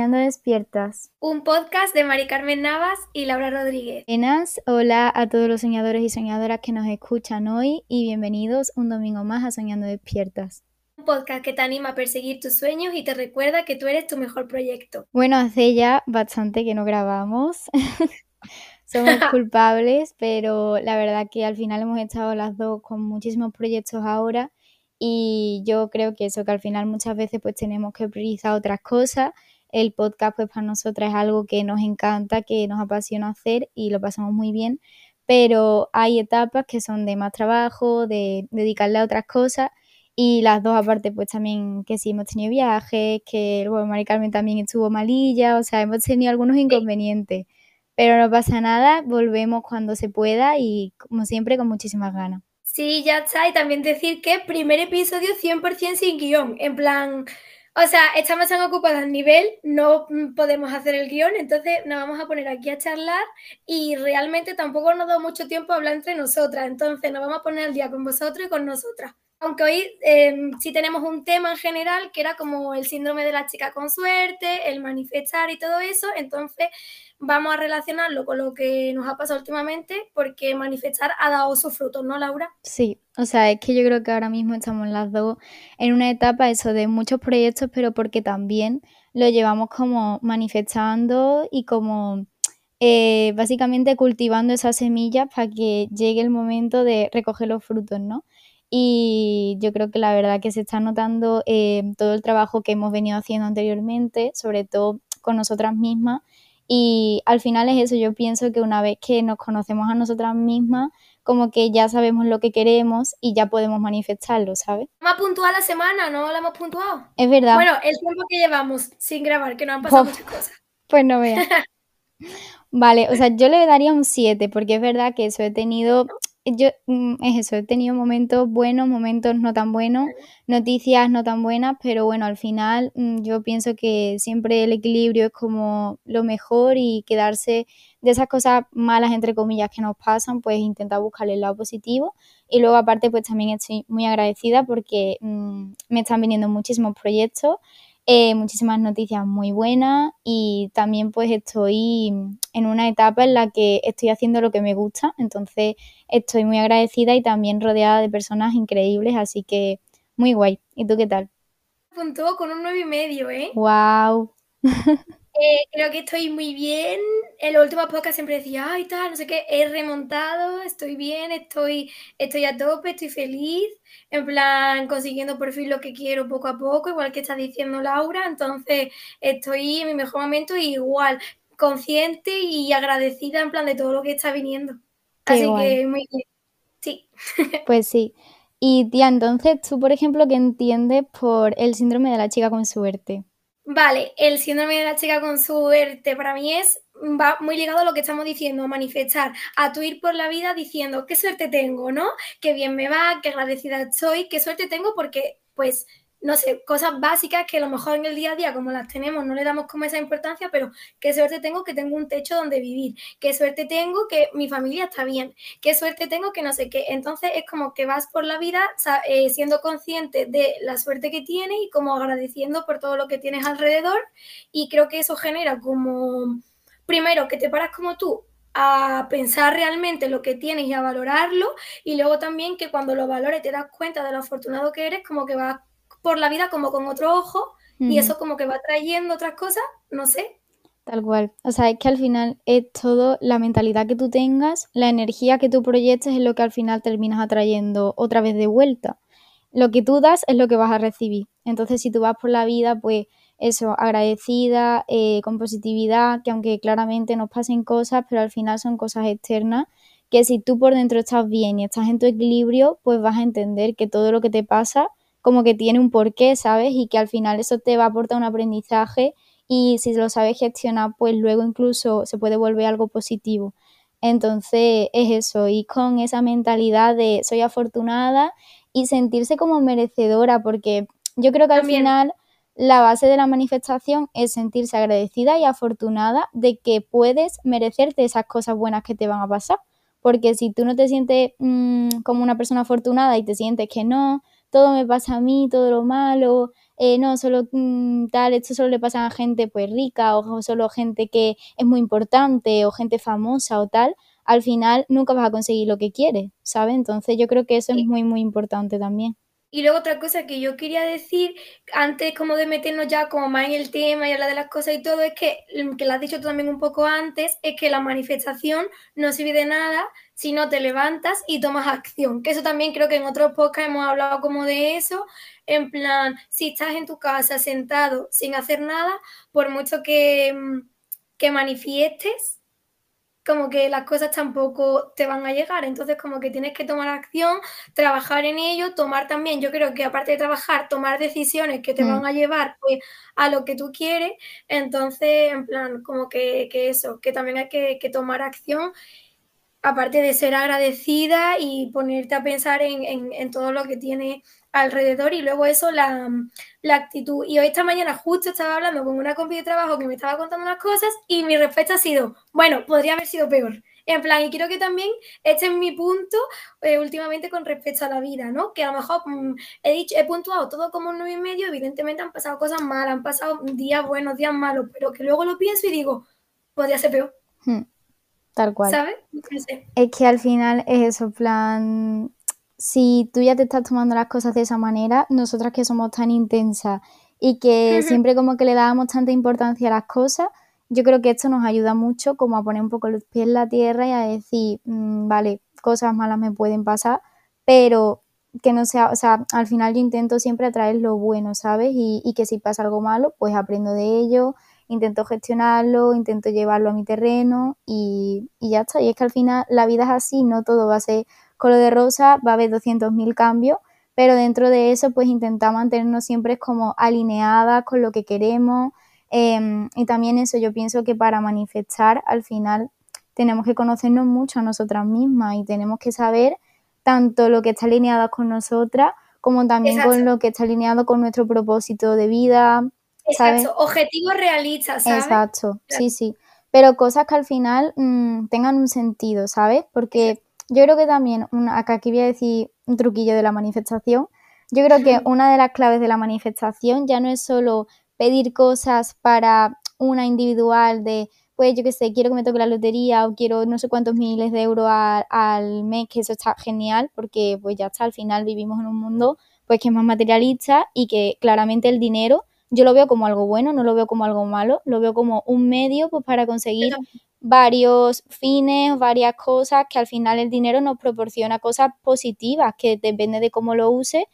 Soñando Despiertas. Un podcast de Mari Carmen Navas y Laura Rodríguez. Buenas, hola a todos los soñadores y soñadoras que nos escuchan hoy y bienvenidos un domingo más a Soñando Despiertas. Un podcast que te anima a perseguir tus sueños y te recuerda que tú eres tu mejor proyecto. Bueno, hace ya bastante que no grabamos. Somos culpables, pero la verdad que al final hemos estado las dos con muchísimos proyectos ahora y yo creo que eso, que al final muchas veces pues tenemos que priorizar otras cosas. El podcast pues para nosotras es algo que nos encanta, que nos apasiona hacer y lo pasamos muy bien, pero hay etapas que son de más trabajo, de dedicarle a otras cosas y las dos aparte pues también que sí hemos tenido viajes, que bueno, Mari Carmen también estuvo malilla, o sea, hemos tenido algunos inconvenientes, pero no pasa nada, volvemos cuando se pueda y como siempre con muchísimas ganas. Sí, ya está. Y también decir que primer episodio 100% sin guion. En plan, o sea, estamos tan ocupadas al nivel, no podemos hacer el guion, entonces nos vamos a poner aquí a charlar y realmente tampoco nos da mucho tiempo a hablar entre nosotras. Entonces nos vamos a poner al día con vosotros y con nosotras. Aunque hoy em, sí tenemos un tema en general que era como el síndrome de la chica con suerte, el manifestar y todo eso, entonces vamos a relacionarlo con lo que nos ha pasado últimamente porque manifestar ha dado sus frutos, ¿no, Laura? Sí, o sea, es que yo creo que ahora mismo estamos las dos en una etapa eso de muchos proyectos, pero porque también lo llevamos como manifestando y como eh, básicamente cultivando esas semillas para que llegue el momento de recoger los frutos, ¿no? Y yo creo que la verdad que se está notando eh, todo el trabajo que hemos venido haciendo anteriormente, sobre todo con nosotras mismas, y al final es eso, yo pienso que una vez que nos conocemos a nosotras mismas, como que ya sabemos lo que queremos y ya podemos manifestarlo, ¿sabes? Más puntual la semana, ¿no la hemos puntuado? Es verdad. Bueno, el tiempo que llevamos sin grabar, que no han pasado muchas cosas. Pues no veas. vale, o sea, yo le daría un 7, porque es verdad que eso he tenido yo mm, es eso, he tenido momentos buenos, momentos no tan buenos, noticias no tan buenas, pero bueno, al final mm, yo pienso que siempre el equilibrio es como lo mejor y quedarse de esas cosas malas, entre comillas, que nos pasan, pues intentar buscarle el lado positivo. Y luego aparte, pues también estoy muy agradecida porque mm, me están viniendo muchísimos proyectos eh, muchísimas noticias muy buenas y también pues estoy en una etapa en la que estoy haciendo lo que me gusta, entonces estoy muy agradecida y también rodeada de personas increíbles, así que muy guay. ¿Y tú qué tal? Puntúo con un 9 y medio, ¿eh? ¡Wow! Eh, creo que estoy muy bien. En los últimos podcasts siempre decía, ay, tal, no sé qué, he remontado, estoy bien, estoy, estoy a tope, estoy feliz, en plan, consiguiendo por fin lo que quiero poco a poco, igual que está diciendo Laura. Entonces, estoy en mi mejor momento igual, consciente y agradecida en plan de todo lo que está viniendo. Así que muy bien. Sí. Pues sí. Y tía, entonces tú, por ejemplo, ¿qué entiendes por el síndrome de la chica con suerte? Vale, el síndrome de la chica con suerte para mí es va muy ligado a lo que estamos diciendo, a manifestar, a tu ir por la vida diciendo qué suerte tengo, ¿no? Qué bien me va, qué agradecida estoy, qué suerte tengo porque pues no sé, cosas básicas que a lo mejor en el día a día, como las tenemos, no le damos como esa importancia, pero qué suerte tengo que tengo un techo donde vivir, qué suerte tengo que mi familia está bien, qué suerte tengo que no sé qué. Entonces es como que vas por la vida eh, siendo consciente de la suerte que tienes y como agradeciendo por todo lo que tienes alrededor y creo que eso genera como, primero, que te paras como tú a pensar realmente lo que tienes y a valorarlo y luego también que cuando lo valores te das cuenta de lo afortunado que eres, como que vas por la vida como con otro ojo y eso como que va trayendo otras cosas, no sé. Tal cual. O sea, es que al final es todo la mentalidad que tú tengas, la energía que tú proyectes es lo que al final terminas atrayendo otra vez de vuelta. Lo que tú das es lo que vas a recibir. Entonces, si tú vas por la vida, pues eso, agradecida, eh, con positividad, que aunque claramente nos pasen cosas, pero al final son cosas externas, que si tú por dentro estás bien y estás en tu equilibrio, pues vas a entender que todo lo que te pasa como que tiene un porqué, ¿sabes? Y que al final eso te va a aportar un aprendizaje y si lo sabes gestionar, pues luego incluso se puede volver algo positivo. Entonces es eso, y con esa mentalidad de soy afortunada y sentirse como merecedora, porque yo creo que al final la base de la manifestación es sentirse agradecida y afortunada de que puedes merecerte esas cosas buenas que te van a pasar. Porque si tú no te sientes mm, como una persona afortunada y te sientes que no, todo me pasa a mí, todo lo malo, eh, no, solo mm, tal, esto solo le pasa a gente pues rica o solo gente que es muy importante o gente famosa o tal, al final nunca vas a conseguir lo que quieres, ¿sabes? Entonces yo creo que eso es muy, muy importante también. Y luego otra cosa que yo quería decir, antes como de meternos ya como más en el tema y hablar de las cosas y todo, es que, mm, que lo has dicho tú también un poco antes, es que la manifestación no sirve de nada si no te levantas y tomas acción. Que eso también creo que en otros podcasts hemos hablado como de eso, en plan, si estás en tu casa sentado sin hacer nada, por mucho que, mm, que manifiestes, como que las cosas tampoco te van a llegar. Entonces, como que tienes que tomar acción, trabajar en ello, tomar también, yo creo que aparte de trabajar, tomar decisiones que te van mm. a llevar pues, a lo que tú quieres. Entonces, en plan, como que, eso, que también hay que, que tomar acción aparte de ser agradecida y ponerte a pensar en, todo lo que tiene alrededor y luego eso, la, actitud. Y hoy esta mañana justo estaba hablando con una compi de trabajo que me estaba contando unas cosas y mi respuesta ha sido, bueno, podría haber sido peor. En plan, y creo que también este es mi punto eh, últimamente con respecto a la vida, ¿no? Que a lo mejor mm, he dicho, he puntuado todo como un 9 y medio, evidentemente han pasado cosas malas, han pasado días buenos, días malos, pero que luego lo pienso y digo, podría ser peor. Hmm. Tal cual. ¿Sabes? Es que al final es eso, plan, si tú ya te estás tomando las cosas de esa manera, nosotras que somos tan intensas y que siempre como que le dábamos tanta importancia a las cosas, yo creo que esto nos ayuda mucho como a poner un poco los pies en la tierra y a decir, mm, vale, cosas malas me pueden pasar, pero que no sea, o sea, al final yo intento siempre atraer lo bueno, ¿sabes? Y, y que si pasa algo malo, pues aprendo de ello, intento gestionarlo, intento llevarlo a mi terreno y, ya está. Y es que al final la vida es así, no todo va a ser color de rosa, va a haber 200.000 cambios, pero dentro de eso pues intentamos mantenernos siempre como alineadas con lo que queremos. Em, y también eso, yo pienso que para manifestar al final tenemos que conocernos mucho a nosotras mismas y tenemos que saber tanto lo que está alineado con nosotras como también con lo que está alineado con nuestro propósito de vida, Exacto, objetivos realistas, ¿sabes? Exacto, sí, sí. Pero cosas que al final mm, tengan un sentido, ¿sabes? Porque yo creo que también, acá aquí voy a decir un truquillo de la manifestación, yo creo que una de las claves de la manifestación ya no es solo pedir cosas para una individual de, pues yo qué sé, quiero que me toque la lotería o quiero no sé cuántos miles de euros al, al mes, que eso está genial, porque pues ya está, al final vivimos en un mundo pues que es más materialista y que claramente el dinero yo lo veo como algo bueno, no lo veo como algo malo, lo veo como un medio pues, para conseguir varios fines, varias cosas, que al final el dinero nos proporciona cosas positivas, que depende de cómo lo use,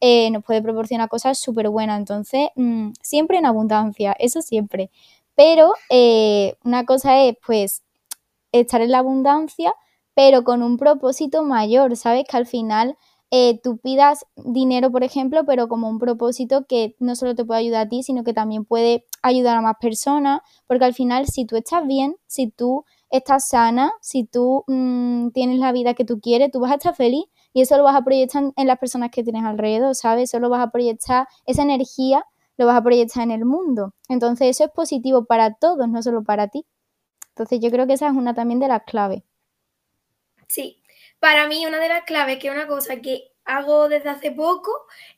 eh, nos puede proporcionar cosas súper buenas. Entonces, mm, siempre en abundancia, eso siempre. Pero eh, una cosa es, pues, estar en la abundancia, pero con un propósito mayor, ¿sabes? Que al final eh, tú pidas dinero, por ejemplo, pero como un propósito que no solo te puede ayudar a ti, sino que también puede ayudar a más personas, porque al final si tú estás bien, si tú estás sana, si tú mm, tienes la vida que tú quieres, tú vas a estar feliz y eso lo vas a proyectar en las personas que tienes alrededor, ¿sabes? Eso lo vas a proyectar, esa energía lo vas a proyectar en el mundo. Entonces eso es positivo para todos, no solo para ti. Entonces yo creo que esa es una también de las claves. Sí, para mí una de las claves, que es una cosa que hago desde hace poco,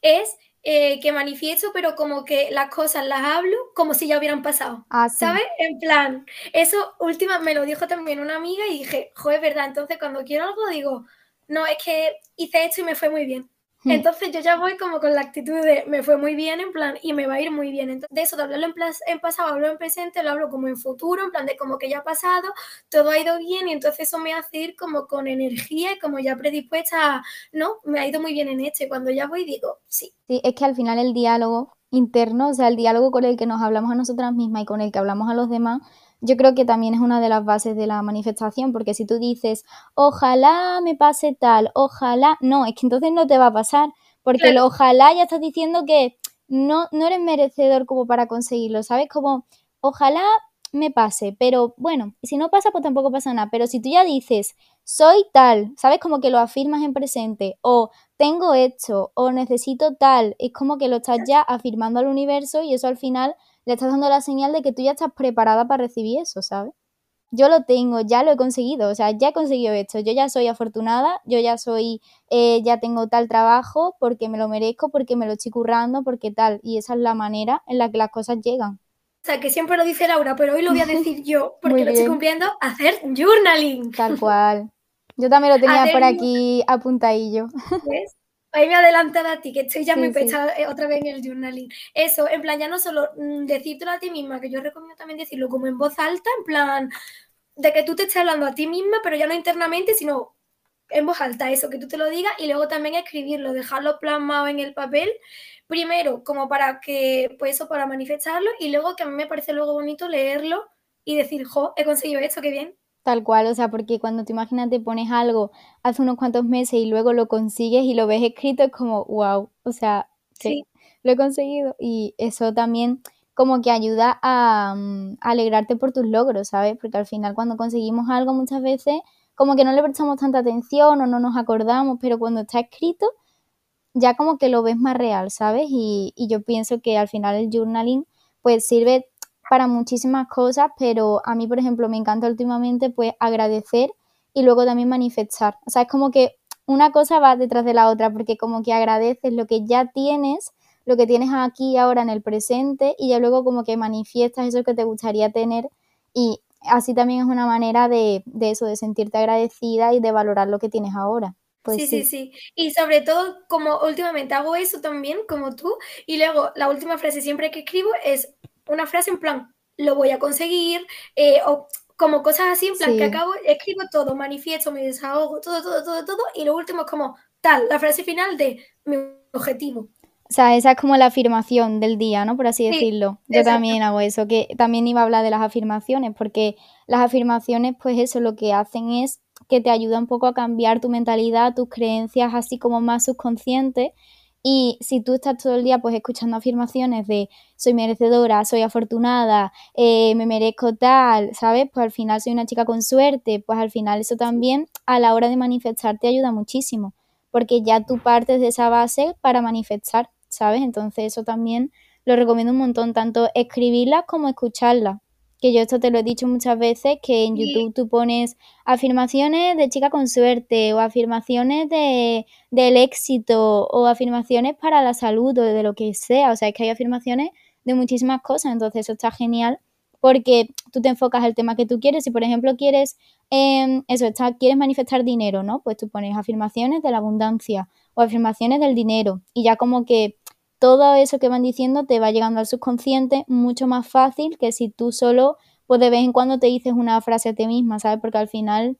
es eh, que manifiesto, pero como que las cosas las hablo como si ya hubieran pasado. Ah, ¿Sabes? En plan, eso última me lo dijo también una amiga y dije, joder, verdad, entonces cuando quiero algo digo, no, es que hice esto y me fue muy bien. Entonces yo ya voy como con la actitud de me fue muy bien en plan y me va a ir muy bien. Entonces, de eso de hablarlo en, en pasado, hablo en presente, lo hablo como en futuro, en plan de como que ya ha pasado, todo ha ido bien y entonces eso me hace ir como con energía y como ya predispuesta a, no, me ha ido muy bien en este. Cuando ya voy digo, sí. Sí, es que al final el diálogo interno, o sea, el diálogo con el que nos hablamos a nosotras mismas y con el que hablamos a los demás, yo creo que también es una de las bases de la manifestación, porque si tú dices, ojalá me pase tal, ojalá, no, es que entonces no te va a pasar, porque el ojalá ya estás diciendo que no, no eres merecedor como para conseguirlo, ¿sabes? Como, ojalá me pase, pero bueno, si no pasa, pues tampoco pasa nada, pero si tú ya dices, soy tal, ¿sabes? Como que lo afirmas en presente, o tengo esto, o necesito tal, es como que lo estás ya afirmando al universo y eso al final le estás dando la señal de que tú ya estás preparada para recibir eso, ¿sabes? yo lo tengo, ya lo he conseguido, o sea, ya he conseguido esto, yo ya soy afortunada, yo ya soy, eh, ya tengo tal trabajo porque me lo merezco, porque me lo estoy currando, porque tal, y esa es la manera en la que las cosas llegan. O sea, que siempre lo dice Laura, pero hoy lo voy a decir yo, porque lo estoy cumpliendo, hacer journaling. Tal cual. Yo también lo tenía por aquí apuntadillo. ¿Ves? Ahí me he adelantado a ti, que estoy ya muy pechada eh, otra vez en el journaling. Eso, en plan, ya no solo mm, decírtelo a ti misma, que yo recomiendo también decirlo como en voz alta, en plan, de que tú te estés hablando a ti misma, pero ya no internamente, sino en voz alta, eso, que tú te lo digas, y luego también escribirlo, dejarlo plasmado en el papel, primero como para que, pues eso, para manifestarlo, y luego que a mí me parece luego bonito leerlo y decir, jo, he conseguido esto, qué bien. Tal cual, o sea, porque cuando te imaginas te pones algo hace unos cuantos meses y luego lo consigues y lo ves escrito, es como, wow, o sea, sí, lo he conseguido. Y eso también como que ayuda a, mm, alegrarte por tus logros, ¿sabes? Porque al final cuando conseguimos algo muchas veces como que no le prestamos tanta atención o no nos acordamos, pero cuando está escrito ya como que lo ves más real, ¿sabes? Y, y yo pienso que al final el journaling pues sirve para muchísimas cosas, pero a mí, por ejemplo, me encanta últimamente pues agradecer y luego también manifestar. O sea, es como que una cosa va detrás de la otra, porque como que agradeces lo que ya tienes, lo que tienes aquí ahora en el presente y ya luego como que manifiestas eso que te gustaría tener y así también es una manera de, de eso, de sentirte agradecida y de valorar lo que tienes ahora. Pues sí, sí, sí, Y sobre todo, como últimamente hago eso también, como tú, y luego la última frase siempre que escribo es una frase en plan, lo voy a conseguir, eh, o como cosas así, en plan, que acabo, escribo todo, manifiesto, me desahogo, todo, todo, todo, todo, y lo último es como tal, la frase final de mi objetivo. O sea, esa es como la afirmación del día, ¿no? Por así decirlo. Yo también hago eso, que también iba a hablar de las afirmaciones, porque las afirmaciones, pues eso lo que hacen es que te ayuda un poco a cambiar tu mentalidad, tus creencias así como más subconscientes y si tú estás todo el día pues escuchando afirmaciones de soy merecedora, soy afortunada, eh, me merezco tal, ¿sabes? Pues al final soy una chica con suerte, pues al final eso también a la hora de manifestar te ayuda muchísimo, porque ya tú partes de esa base para manifestar, ¿sabes? Entonces eso también lo recomiendo un montón, tanto escribirlas como escucharlas que yo esto te lo he dicho muchas veces, que en YouTube tú pones afirmaciones de chica con suerte o afirmaciones de, del éxito o afirmaciones para la salud o de lo que sea. O sea, es que hay afirmaciones de muchísimas cosas, entonces eso está genial porque tú te enfocas al tema que tú quieres. Si, por ejemplo, quieres em, eso, está, quieres manifestar dinero, ¿no? Pues tú pones afirmaciones de la abundancia o afirmaciones del dinero y ya como que todo eso que van diciendo te va llegando al subconsciente mucho más fácil que si tú solo, pues de vez en cuando te dices una frase a ti misma, ¿sabes? Porque al final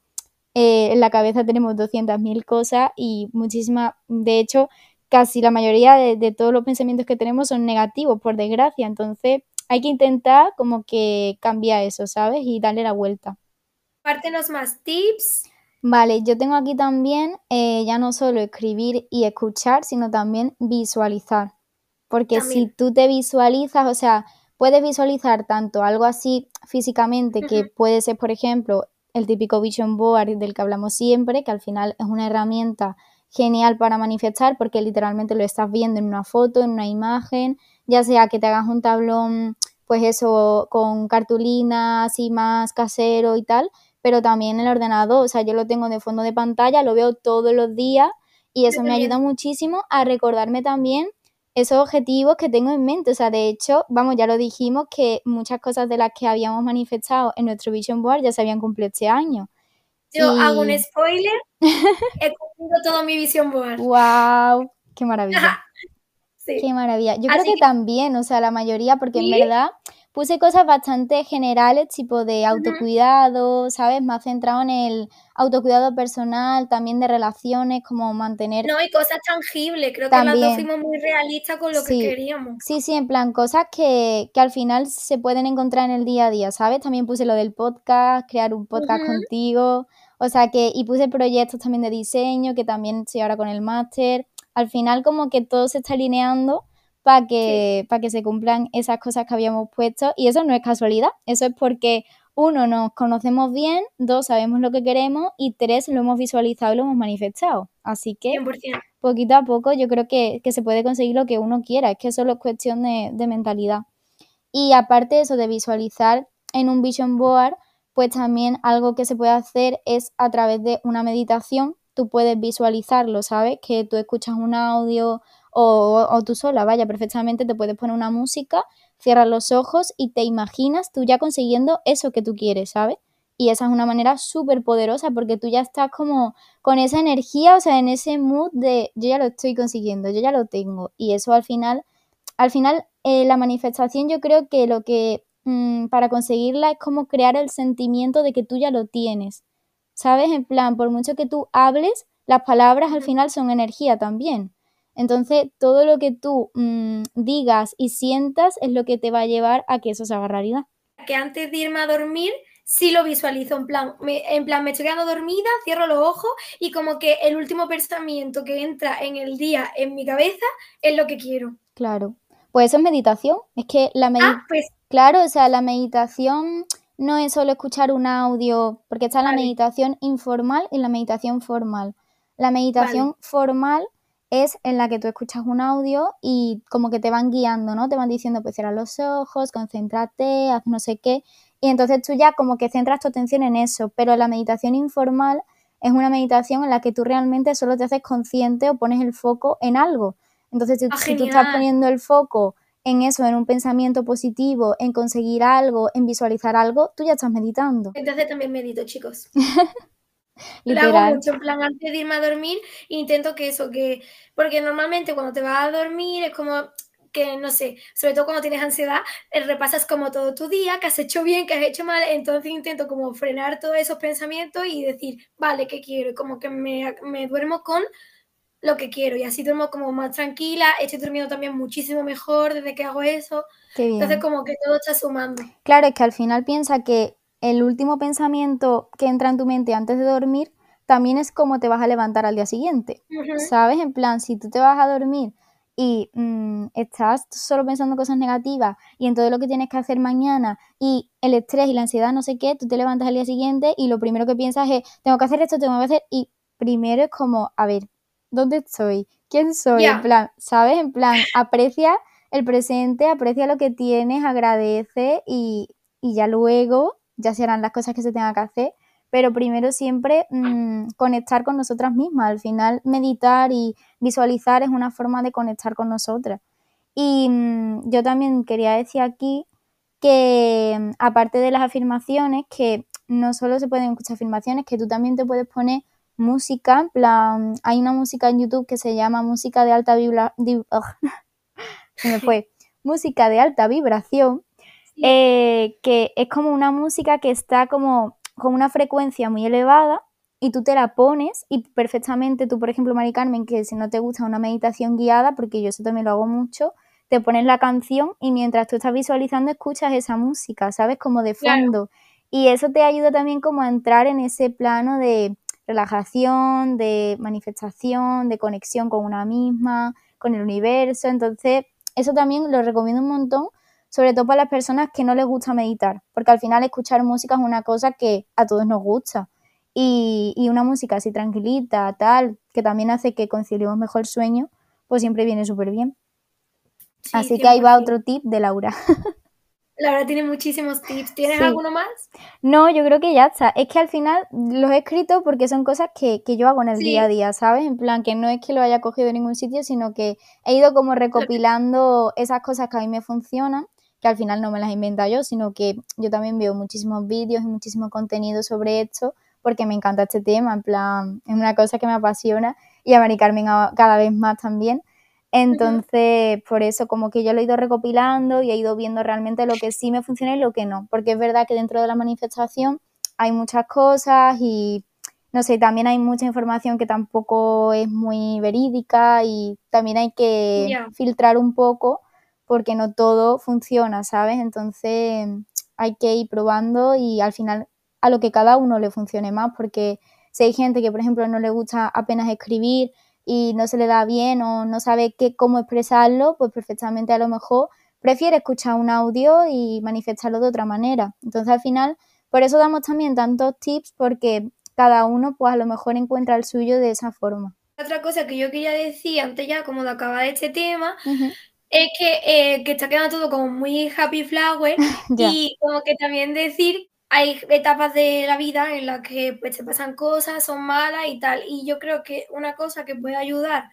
eh, en la cabeza tenemos 200.000 cosas y muchísimas, de hecho, casi la mayoría de, todos los pensamientos que tenemos son negativos, por desgracia. Entonces hay que intentar como que cambiar eso, ¿sabes? Y darle la vuelta. Pártenos más tips. Vale, yo tengo aquí también eh, ya no solo escribir y escuchar, sino también visualizar. Porque si tú te visualizas, o sea, puedes visualizar tanto algo así físicamente, que puede ser, por ejemplo, el típico vision board del que hablamos siempre, que al final es una herramienta genial para manifestar porque literalmente lo estás viendo en una foto, en una imagen, ya sea que te hagas un tablón, pues eso, con cartulina así más casero y tal, pero también el ordenador, o sea, yo lo tengo de fondo de pantalla, lo veo todos los días y eso me ayuda muchísimo a recordarme también esos objetivos que tengo en mente. O sea, de hecho, vamos, ya lo dijimos que muchas cosas de las que habíamos manifestado en nuestro Vision Board ya se habían cumplido este año. Yo hago un spoiler, he cumplido todo mi Vision Board. ¡Wow! ¡Qué maravilla! sí. ¡Qué maravilla! Yo creo que, también, o sea, la mayoría, porque en verdad puse cosas bastante generales, tipo de autocuidado, ¿sabes? Más centrado en el autocuidado personal, también de relaciones, como mantener... No, y cosas tangibles, creo que las dos fuimos muy realistas con lo que queríamos. Sí, sí, en plan, cosas que, al final se pueden encontrar en el día a día, ¿sabes? También puse lo del podcast, crear un podcast contigo, o sea que, y puse proyectos también de diseño, que también estoy ahora con el máster. Al final como que todo se está alineando para que, que se cumplan esas cosas que habíamos puesto. Y eso no es casualidad, eso es porque uno, nos conocemos bien, dos, sabemos lo que queremos y tres, lo hemos visualizado y lo hemos manifestado. Así que poquito a poco yo creo que, se puede conseguir lo que uno quiera, es que solo es cuestión de, de mentalidad. Y aparte de eso, de visualizar en un vision board, pues también algo que se puede hacer es a través de una meditación, tú puedes visualizarlo, ¿sabes? Que tú escuchas un audio o, o tú sola, vaya, perfectamente te puedes poner una música, cierras los ojos y te imaginas tú ya consiguiendo eso que tú quieres, ¿sabes? Y esa es una manera súper poderosa porque tú ya estás como con esa energía, o sea, en ese mood de yo ya lo estoy consiguiendo, yo ya lo tengo. Y eso al final, al final, eh, la manifestación yo creo que lo que mm, para conseguirla es como crear el sentimiento de que tú ya lo tienes. ¿Sabes? En plan, por mucho que tú hables, las palabras al final son energía también. Entonces, todo lo que tú mm, digas y sientas es lo que te va a llevar a que eso se haga realidad. Que antes de irme a dormir, sí lo visualizo, en plan, me, en plan, me estoy quedando dormida, cierro los ojos y como que el último pensamiento que entra en el día en mi cabeza es lo que quiero. Claro. Pues eso es meditación. Es que la meditación... Ah, pues... Claro, o sea, la meditación no es solo escuchar un audio, porque está la meditación informal y la meditación formal. La meditación formal es en la que tú escuchas un audio y como que te van guiando, ¿no? Te van diciendo, pues cierra los ojos, concéntrate, haz no sé qué. Y entonces tú ya como que centras tu atención en eso, pero la meditación informal es una meditación en la que tú realmente solo te haces consciente o pones el foco en algo. Entonces, si, si tú estás poniendo el foco en eso, en un pensamiento positivo, en conseguir algo, en visualizar algo, tú ya estás meditando. Entonces también medito, chicos. Lo hago mucho, en plan, antes de irme a dormir, intento que eso, que. Porque normalmente cuando te vas a dormir es como que, no sé, sobre todo cuando tienes ansiedad, eh, repasas como todo tu día, que has hecho bien, que has hecho mal, entonces intento como frenar todos esos pensamientos y decir, vale, ¿qué quiero? como que me, me duermo con lo que quiero y así duermo como más tranquila, estoy durmiendo también muchísimo mejor desde que hago eso. Entonces como que todo está sumando. Claro, es que al final piensa que el último pensamiento que entra en tu mente antes de dormir también es cómo te vas a levantar al día siguiente. ¿Sabes? En plan, si tú te vas a dormir y mm, estás solo pensando cosas negativas y en todo lo que tienes que hacer mañana y el estrés y la ansiedad, no sé qué, tú te levantas al día siguiente y lo primero que piensas es, tengo que hacer esto, tengo que hacer, y primero es como, a ver, ¿dónde estoy? ¿Quién soy? En plan, ¿sabes? En plan, aprecia el presente, aprecia lo que tienes, agradece y, y ya luego ya se harán las cosas que se tengan que hacer, pero primero siempre mm, conectar con nosotras mismas. Al final, meditar y visualizar es una forma de conectar con nosotras. Y mm, yo también quería decir aquí que, mm, aparte de las afirmaciones, que no solo se pueden escuchar afirmaciones, que tú también te puedes poner música, en plan, hay una música en YouTube que se llama música de alta vibración, se me fue, música de alta vibración, eh, que es como una música que está como con una frecuencia muy elevada y tú te la pones y perfectamente tú, por ejemplo, Mari Carmen, que si no te gusta una meditación guiada, porque yo eso también lo hago mucho, te pones la canción y mientras tú estás visualizando escuchas esa música, ¿sabes? Como de fondo. Y eso te ayuda también como a entrar en ese plano de relajación, de manifestación, de conexión con una misma, con el universo. Entonces, eso también lo recomiendo un montón sobre todo para las personas que no les gusta meditar, porque al final escuchar música es una cosa que a todos nos gusta. Y, una música así tranquilita, tal, que también hace que conciliemos mejor el sueño, pues siempre viene súper bien. así que ahí va otro tip de Laura. Laura tiene muchísimos tips. ¿Tienes alguno más? No, yo creo que ya está. Es que al final los he escrito porque son cosas que, yo hago en el día a día, ¿sabes? En plan, que no es que lo haya cogido de ningún sitio, sino que he ido como recopilando esas cosas que a mí me funcionan que al final no me las inventa yo, sino que yo también veo muchísimos vídeos y muchísimo contenido sobre esto porque me encanta este tema, en plan, es una cosa que me apasiona y a Mari Carmen cada vez más también. Entonces, por eso como que yo lo he ido recopilando y he ido viendo realmente lo que sí me funciona y lo que no, porque es verdad que dentro de la manifestación hay muchas cosas y no sé, también hay mucha información que tampoco es muy verídica y también hay que filtrar un poco porque no todo funciona, ¿sabes? Entonces hay que ir probando y al final a lo que cada uno le funcione más, porque si hay gente que, por ejemplo, no le gusta apenas escribir y no se le da bien o no sabe qué, cómo expresarlo, pues perfectamente a lo mejor prefiere escuchar un audio y manifestarlo de otra manera. Entonces al final, por eso damos también tantos tips, porque cada uno pues a lo mejor encuentra el suyo de esa forma. Otra cosa que yo quería decir antes ya como de acabar este tema, es que, eh, que está quedando todo como muy happy flower y como que también decir hay etapas de la vida en las que pues, te pasan cosas, son malas y tal. Y yo creo que una cosa que puede ayudar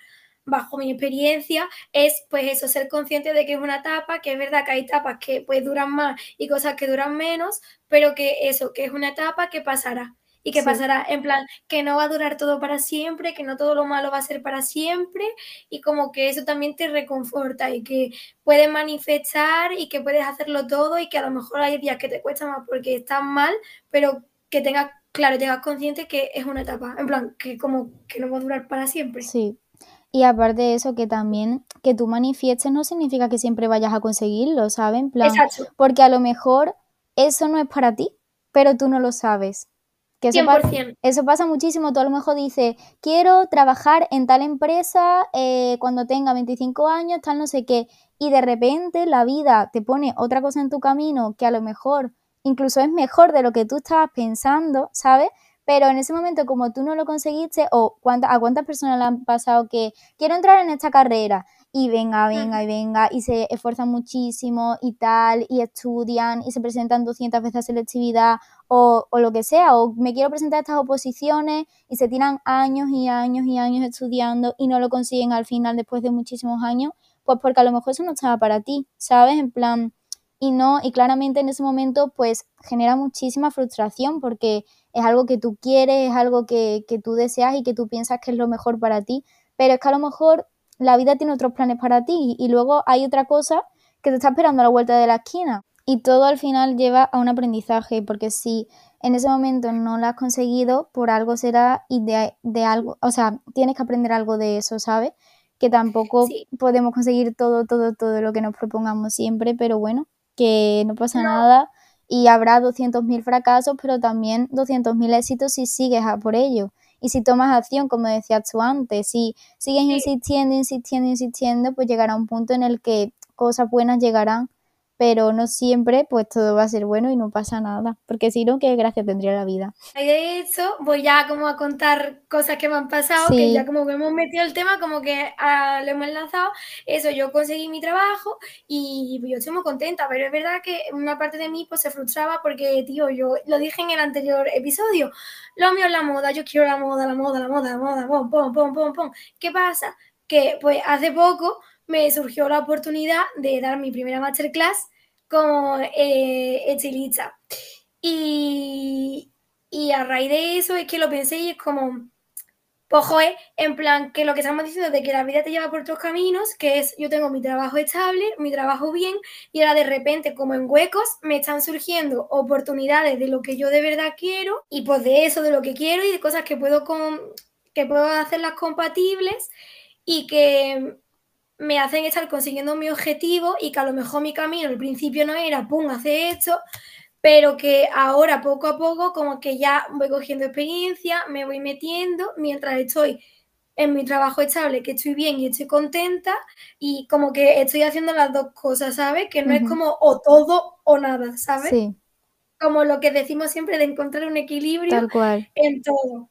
bajo mi experiencia, es pues eso, ser consciente de que es una etapa, que es verdad que hay etapas que pues duran más y cosas que duran menos, pero que eso, que es una etapa que pasará y que pasará en plan que no va a durar todo para siempre, que no todo lo malo va a ser para siempre y como que eso también te reconforta y que puedes manifestar y que puedes hacerlo todo y que a lo mejor hay días que te cuesta más porque estás mal, pero que tengas claro, tengas consciente que es una etapa, en plan que como que no va a durar para siempre. Sí, y aparte de eso, que también que tú manifiestes no significa que siempre vayas a conseguirlo, ¿sabes? plan, porque a lo mejor eso no es para ti, pero tú no lo sabes. Que eso, pasa, eso pasa muchísimo. Tú a lo mejor dices, quiero trabajar en tal empresa eh, cuando tenga 25 años, tal no sé qué. Y de repente la vida te pone otra cosa en tu camino que a lo mejor incluso es mejor de lo que tú estabas pensando, ¿sabes? pero en ese momento como tú no lo conseguiste o a cuántas personas le han pasado que quiero entrar en esta carrera y venga, venga y venga y se esfuerzan muchísimo y tal y estudian y se presentan 200 veces a selectividad o, o lo que sea o me quiero presentar a estas oposiciones y se tiran años y años y años estudiando y no lo consiguen al final después de muchísimos años pues porque a lo mejor eso no estaba para ti, ¿sabes? En plan y no y claramente en ese momento pues genera muchísima frustración porque es algo que tú quieres, es algo que, tú deseas y que tú piensas que es lo mejor para ti, pero es que a lo mejor la vida tiene otros planes para ti y luego hay otra cosa que te está esperando a la vuelta de la esquina. Y todo al final lleva a un aprendizaje, porque si en ese momento no lo has conseguido, por algo será y de, algo, o sea, tienes que aprender algo de eso, ¿sabes? Que tampoco podemos conseguir todo, todo, todo lo que nos propongamos siempre, pero bueno, que no pasa nada y habrá 200.000 fracasos, pero también 200.000 éxitos si sigues a por ello. Y si tomas acción, como decías tú antes, si sigues insistiendo, insistiendo, insistiendo, pues llegará un punto en el que cosas buenas llegarán pero no siempre pues todo va a ser bueno y no pasa nada, porque si no, qué gracia tendría la vida. Y de hecho, voy ya como a contar cosas que me han pasado, que ya como que hemos metido el tema, como que ah, lo hemos lanzado, eso, yo conseguí mi trabajo y yo estoy muy contenta, pero es verdad que una parte de mí pues se frustraba porque, tío, yo lo dije en el anterior episodio, lo mío es la moda, yo quiero la moda, la moda, la moda, la moda, pom, pom, pom, pom, pom. ¿Qué pasa? Que pues hace poco me surgió la oportunidad de dar mi primera masterclass como eh, estilista. Y, y a raíz de eso es que lo pensé y es como, pues joder, en plan que lo que estamos diciendo de que la vida te lleva por otros caminos, que es yo tengo mi trabajo estable, mi trabajo bien, y ahora de repente como en huecos me están surgiendo oportunidades de lo que yo de verdad quiero, y pues de eso, de lo que quiero y de cosas que puedo, con, que puedo hacerlas compatibles y que me hacen estar consiguiendo mi objetivo y que a lo mejor mi camino al principio no era, pum, hace esto, pero que ahora poco a poco como que ya voy cogiendo experiencia, me voy metiendo mientras estoy en mi trabajo estable, que estoy bien y estoy contenta y como que estoy haciendo las dos cosas, ¿sabes? Que no es como o todo o nada, ¿sabes? Sí. Como lo que decimos siempre de encontrar un equilibrio en todo.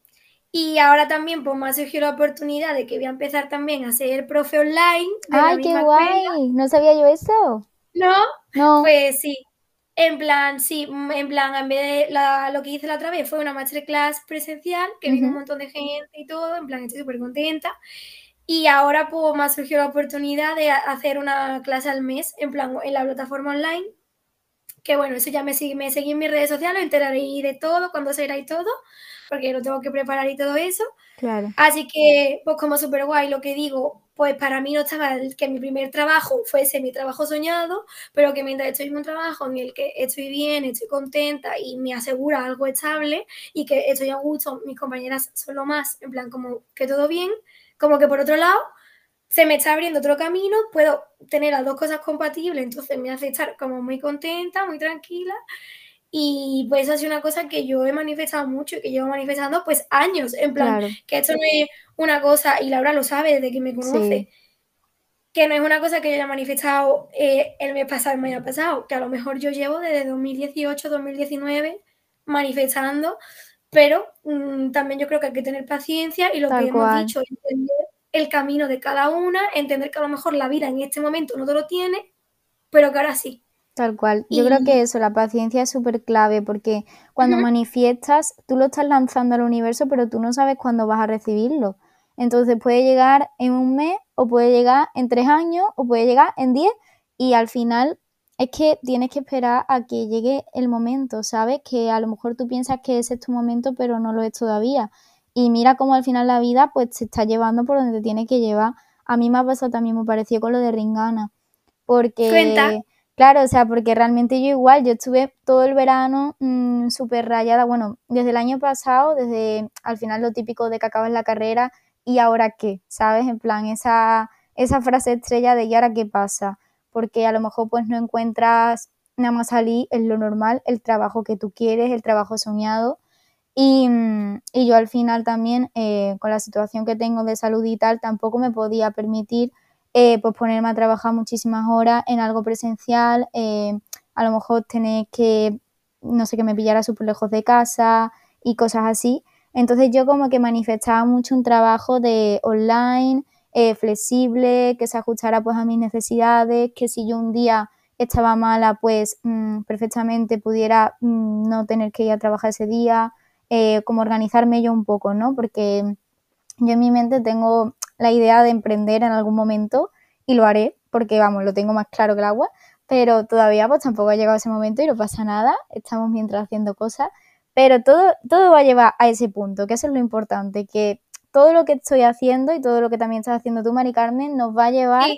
Y ahora también pues me ha surgido la oportunidad de que voy a empezar también a ser profe online. ¡Ay, qué guay! ¿No sabía yo eso? ¿No? No. Pues sí. En plan, sí, en plan, en vez de lo que hice la otra vez fue una masterclass presencial, que vino un montón de gente y todo, en plan, estoy súper contenta. Y ahora pues me ha surgido la oportunidad de hacer una clase al mes, en plan, en la plataforma online. Que bueno, eso ya me, me seguí en mis redes sociales, me enteraré de todo, cuando será y todo porque lo tengo que preparar y todo eso. Claro. Así que, pues como súper guay, lo que digo, pues para mí no estaba el que mi primer trabajo fuese mi trabajo soñado, pero que mientras estoy en un trabajo en el que estoy bien, estoy contenta y me asegura algo estable y que estoy a gusto, mis compañeras son lo más, en plan como que todo bien, como que por otro lado se me está abriendo otro camino, puedo tener las dos cosas compatibles, entonces me hace estar como muy contenta, muy tranquila. Y pues eso ha sido una cosa que yo he manifestado mucho y que llevo manifestando pues años, en plan, que esto no es una cosa, y Laura lo sabe desde que me conoce, que no es una cosa que yo haya manifestado eh, el mes pasado, el mes pasado, que a lo mejor yo llevo desde 2018, 2019 manifestando, pero mm, también yo creo que hay que tener paciencia y lo que hemos dicho, entender el camino de cada una, entender que a lo mejor la vida en este momento no te lo tiene, pero que ahora sí. Tal cual. Yo creo que eso, la paciencia es súper clave porque cuando manifiestas, tú lo estás lanzando al universo, pero tú no sabes cuándo vas a recibirlo. Entonces puede llegar en un mes o puede llegar en tres años o puede llegar en diez y al final es que tienes que esperar a que llegue el momento, ¿sabes? Que a lo mejor tú piensas que ese es tu momento, pero no lo es todavía. Y mira cómo al final la vida pues te está llevando por donde te tiene que llevar. A mí me ha pasado también, me pareció con lo de Ringana. Porque, claro, o sea, porque realmente yo igual, yo estuve todo el verano mm, súper rayada, bueno, desde el año pasado, desde al final lo típico de que acabas la carrera y ahora qué, ¿sabes? En plan, esa, esa frase estrella de ¿y ahora qué pasa? Porque a lo mejor pues no encuentras nada más salir en lo normal, el trabajo que tú quieres, el trabajo soñado. Y, mm, y yo al final también, eh, con la situación que tengo de salud y tal, tampoco me podía permitir eh, pues ponerme a trabajar muchísimas horas en algo presencial, eh, a lo mejor tener que, no sé, que me pillara súper lejos de casa y cosas así. Entonces yo como que manifestaba mucho un trabajo de online, eh, flexible, que se ajustara pues a mis necesidades, que si yo un día estaba mala, pues mm, perfectamente pudiera mm, no tener que ir a trabajar ese día, como organizarme yo un poco, ¿no? Porque yo en mi mente tengo la idea de emprender en algún momento y lo haré porque, vamos, lo tengo más claro que el agua, pero todavía pues tampoco ha llegado ese momento y no pasa nada, estamos mientras haciendo cosas, pero todo, todo va a llevar a ese punto, que eso es lo importante, que todo lo que estoy haciendo y todo lo que también estás haciendo tú, Mari Carmen, nos va a llevar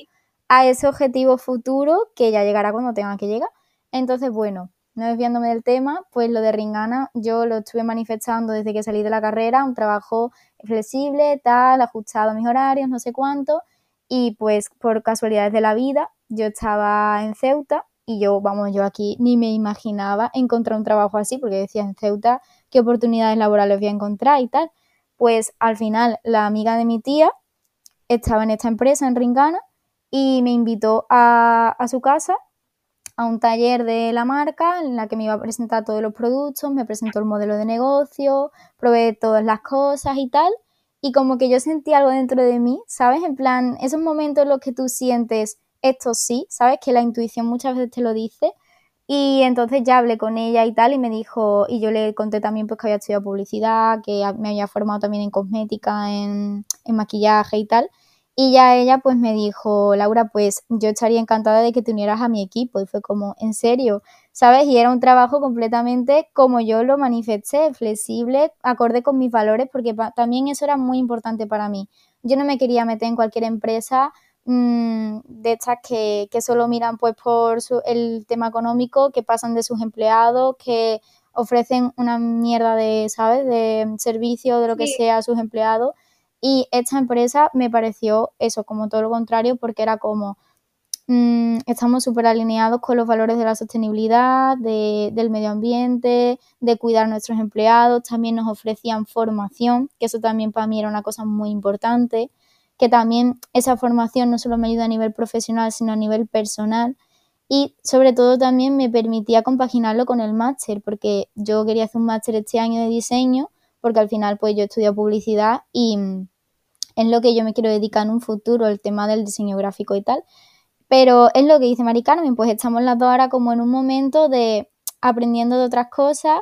a ese objetivo futuro que ya llegará cuando tenga que llegar. Entonces, bueno, no desviándome del tema, pues lo de Ringana yo lo estuve manifestando desde que salí de la carrera, un trabajo flexible, tal, ajustado a mis horarios, no sé cuánto, y pues por casualidades de la vida, yo estaba en Ceuta y yo, vamos, yo aquí ni me imaginaba encontrar un trabajo así, porque decía en Ceuta qué oportunidades laborales voy a encontrar y tal. Pues al final la amiga de mi tía estaba en esta empresa en Ringana y me invitó a, a su casa a un taller de la marca en la que me iba a presentar todos los productos, me presentó el modelo de negocio, probé todas las cosas y tal. Y como que yo sentí algo dentro de mí, ¿sabes? En plan, esos momentos en los que tú sientes esto sí, ¿sabes? Que la intuición muchas veces te lo dice. Y entonces ya hablé con ella y tal y me dijo, y yo le conté también pues que había estudiado publicidad, que me había formado también en cosmética, en, en maquillaje y tal. Y ya ella pues me dijo, Laura, pues yo estaría encantada de que te unieras a mi equipo. Y fue como, en serio, ¿sabes? Y era un trabajo completamente como yo lo manifesté, flexible, acorde con mis valores, porque también eso era muy importante para mí. Yo no me quería meter en cualquier empresa mmm, de estas que, que, solo miran pues por su, el tema económico, que pasan de sus empleados, que ofrecen una mierda de, ¿sabes? De servicio, de lo que sea a sus empleados y esta empresa me pareció eso, como todo lo contrario, porque era como, mmm, estamos súper alineados con los valores de la sostenibilidad, de, del medio ambiente, de cuidar a nuestros empleados, también nos ofrecían formación, que eso también para mí era una cosa muy importante, que también esa formación no solo me ayuda a nivel profesional, sino a nivel personal. Y sobre todo también me permitía compaginarlo con el máster, porque yo quería hacer un máster este año de diseño, porque al final pues yo estudio publicidad y, en lo que yo me quiero dedicar en un futuro, el tema del diseño gráfico y tal. Pero es lo que dice Mari Carmen, pues estamos las dos ahora como en un momento de aprendiendo de otras cosas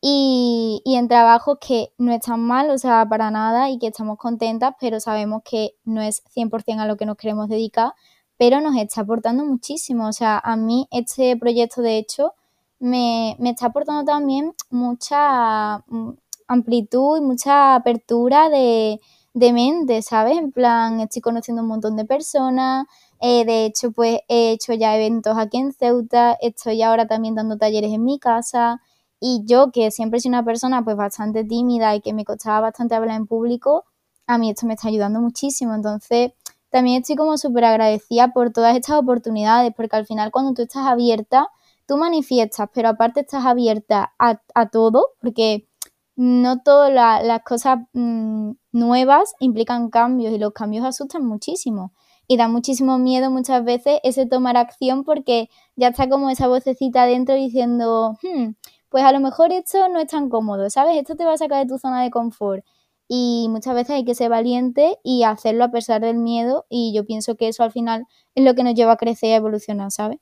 y, y, en trabajos que no están mal, o sea, para nada y que estamos contentas, pero sabemos que no es 100% a lo que nos queremos dedicar, pero nos está aportando muchísimo. O sea, a mí este proyecto de hecho me, me está aportando también mucha mm, amplitud y mucha apertura de, de mente, ¿sabes? En plan, estoy conociendo un montón de personas, eh, de hecho, pues he hecho ya eventos aquí en Ceuta, estoy ahora también dando talleres en mi casa y yo que siempre soy una persona pues bastante tímida y que me costaba bastante hablar en público, a mí esto me está ayudando muchísimo, entonces también estoy como súper agradecida por todas estas oportunidades, porque al final cuando tú estás abierta, tú manifiestas, pero aparte estás abierta a, a todo, porque no todas las cosas mm, nuevas implican cambios y los cambios asustan muchísimo. Y da muchísimo miedo muchas veces ese tomar acción porque ya está como esa vocecita dentro diciendo, hmm, pues a lo mejor esto no es tan cómodo, ¿sabes? Esto te va a sacar de tu zona de confort. Y muchas veces hay que ser valiente y hacerlo a pesar del miedo y yo pienso que eso al final es lo que nos lleva a crecer y a evolucionar, ¿sabes?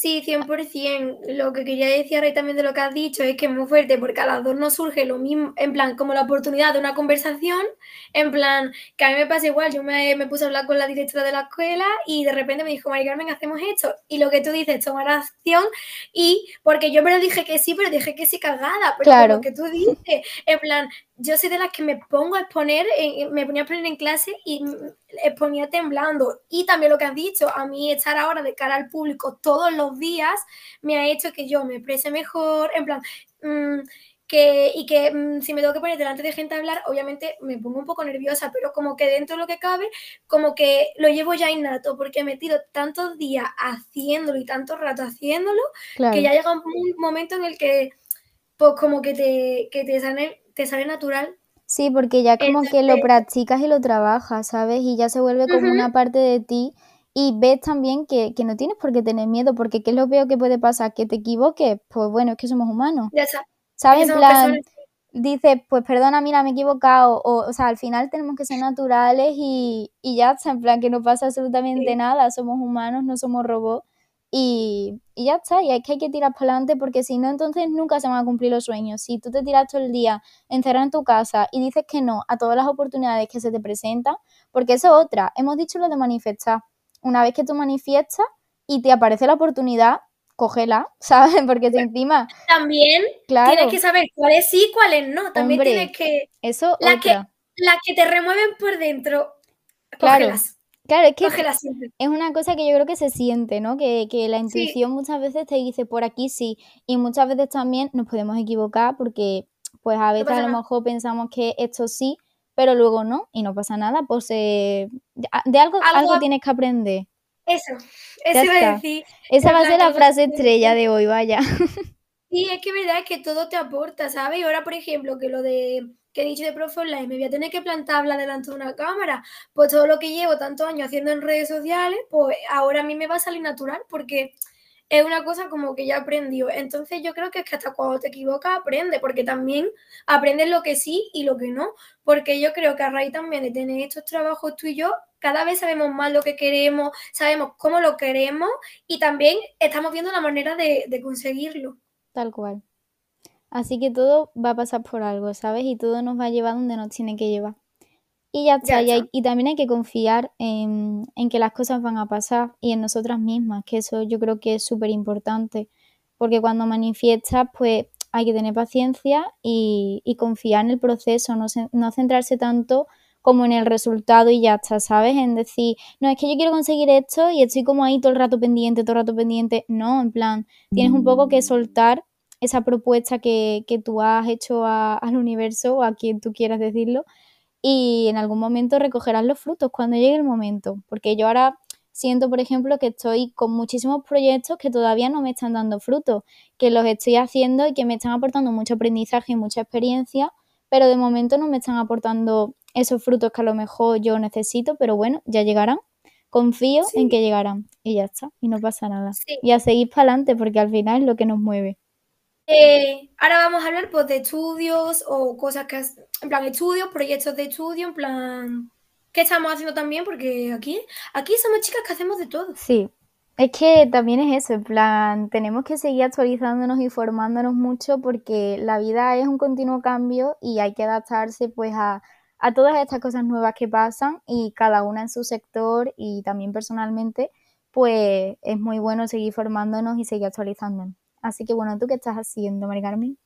Sí, 100%. Lo que quería decir Rey también de lo que has dicho es que es muy fuerte porque a las dos nos surge lo mismo, en plan, como la oportunidad de una conversación, en plan, que a mí me pasa igual, yo me, me puse a hablar con la directora de la escuela y de repente me dijo, Mari Carmen, hacemos esto. Y lo que tú dices, tomar acción y, porque yo me lo dije que sí, pero dije que sí cagada, pero Claro. lo que tú dices, en plan, yo soy de las que me pongo a exponer, me ponía a exponer en clase y exponía temblando. Y también lo que has dicho, a mí estar ahora de cara al público todos los días me ha hecho que yo me exprese mejor, en plan, mm, que, y que mm, si me tengo que poner delante de gente a hablar, obviamente me pongo un poco nerviosa, pero como que dentro de lo que cabe, como que lo llevo ya innato, porque he metido tantos días haciéndolo y tanto rato haciéndolo, Claro. que ya llega un momento en el que, pues como que te, que te sale, te sale natural. Sí, porque ya como que lo Entonces- practicas y lo trabajas, ¿sabes? Y ya se vuelve como Ujú. una parte de ti y ves también que, que no tienes por qué tener miedo, porque ¿qué es lo peor que puede pasar? Que te equivoques, pues bueno, es que somos humanos, Ya está. ¿sabes? En somos plan, personas- dices, pues perdona, mira, me he equivocado, o, o sea, al final tenemos que ser naturales y, y ya está, en plan, que no pasa absolutamente Sí. nada, somos humanos, no somos robots y, y ya está, y es que hay que tirar para adelante porque si no, entonces nunca se van a cumplir los sueños. Si tú te tiras todo el día encerrado en tu casa y dices que no a todas las oportunidades que se te presentan, porque eso es otra, hemos dicho lo de manifestar. Una vez que tú manifiestas y te aparece la oportunidad, cógela, ¿sabes? Porque si encima, También claro, tienes que saber cuáles sí, cuáles no. También Hombre, tienes que. eso Las que, las que te remueven por dentro, Claro. cógelas. Claro, es que es una cosa que yo creo que se siente, ¿no? Que, que la intuición muchas veces te dice por aquí sí, y muchas veces también nos podemos equivocar porque pues a veces a lo mejor pensamos que esto sí, pero luego no, y no pasa nada, pues eh, de, de algo, Algo algo a- tienes que aprender. Eso. Eso iba a decir. Esa va a ser la frase estrella de hoy, vaya. Sí, es que es verdad es que todo te aporta, ¿sabes? Y ahora, por ejemplo, que lo de que he dicho de profe online, me voy a tener que plantar a hablar delante de una cámara. Pues todo lo que llevo tantos años haciendo en redes sociales, pues ahora a mí me va a salir natural porque es una cosa como que ya aprendió. Entonces yo creo que es que hasta cuando te equivocas aprende, porque también aprendes lo que sí y lo que no. Porque yo creo que a raíz también de tener estos trabajos tú y yo, cada vez sabemos más lo que queremos, sabemos cómo lo queremos y también estamos viendo la manera de conseguirlo. Tal cual. Así que todo va a pasar por algo, ¿sabes? Y todo nos va a llevar donde nos tiene que llevar. Y ya está, Ya y, también hay que confiar en, en que las cosas van a pasar y en nosotras mismas, que eso yo creo que es súper importante, porque cuando manifiestas, pues hay que tener paciencia y, y confiar en el proceso, no, se- no centrarse tanto como en el resultado y ya está, ¿sabes? En decir, no, es que yo quiero conseguir esto y estoy como ahí todo el rato pendiente, todo el rato pendiente. No, en plan, tienes un poco que soltar esa propuesta que, que tú has hecho a- al universo o a quien tú quieras decirlo y en algún momento recogerás los frutos cuando llegue el momento. Porque yo ahora siento, por ejemplo, que estoy con muchísimos proyectos que todavía no me están dando frutos, que los estoy haciendo y que me están aportando mucho aprendizaje y mucha experiencia, pero de momento no me están aportando esos frutos que a lo mejor yo necesito, pero bueno, ya llegarán. Confío Sí. en que llegarán y ya está, y no pasa nada. Sí. Y a seguir para adelante porque al final es lo que nos mueve. Eh, ahora vamos a hablar pues, de estudios o cosas que, has- en plan, estudios, proyectos de estudio, en plan, ¿qué estamos haciendo también? Porque aquí, aquí somos chicas que hacemos de todo. Sí, es que también es eso, en plan, tenemos que seguir actualizándonos y formándonos mucho porque la vida es un continuo cambio y hay que adaptarse pues a, a todas estas cosas nuevas que pasan y cada una en su sector y también personalmente, pues es muy bueno seguir formándonos y seguir actualizándonos. Así que bueno, ¿tú qué estás haciendo, Mari Carmen?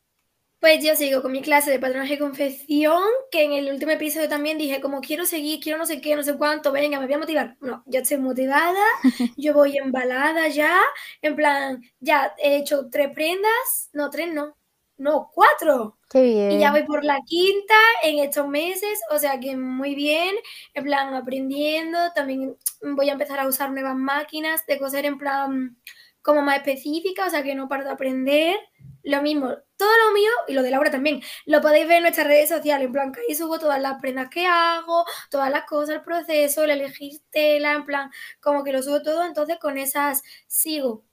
Pues yo sigo con mi clase de patronaje y confección, que en el último episodio también dije, como quiero seguir, quiero no sé qué, no sé cuánto, venga, me voy a motivar. No, ya estoy motivada, yo voy embalada ya, en plan, ya he hecho tres prendas, no, tres no, no, cuatro. Qué bien. Y ya voy por la quinta en estos meses, o sea que muy bien, en plan aprendiendo, también voy a empezar a usar nuevas máquinas de coser en plan como más específica, o sea que no paro de aprender. Lo mismo, todo lo mío y lo de Laura también, lo podéis ver en nuestras redes sociales, en plan que ahí subo todas las prendas que hago, todas las cosas, el proceso, el elegir tela, en plan, como que lo subo todo, entonces con esas sigo,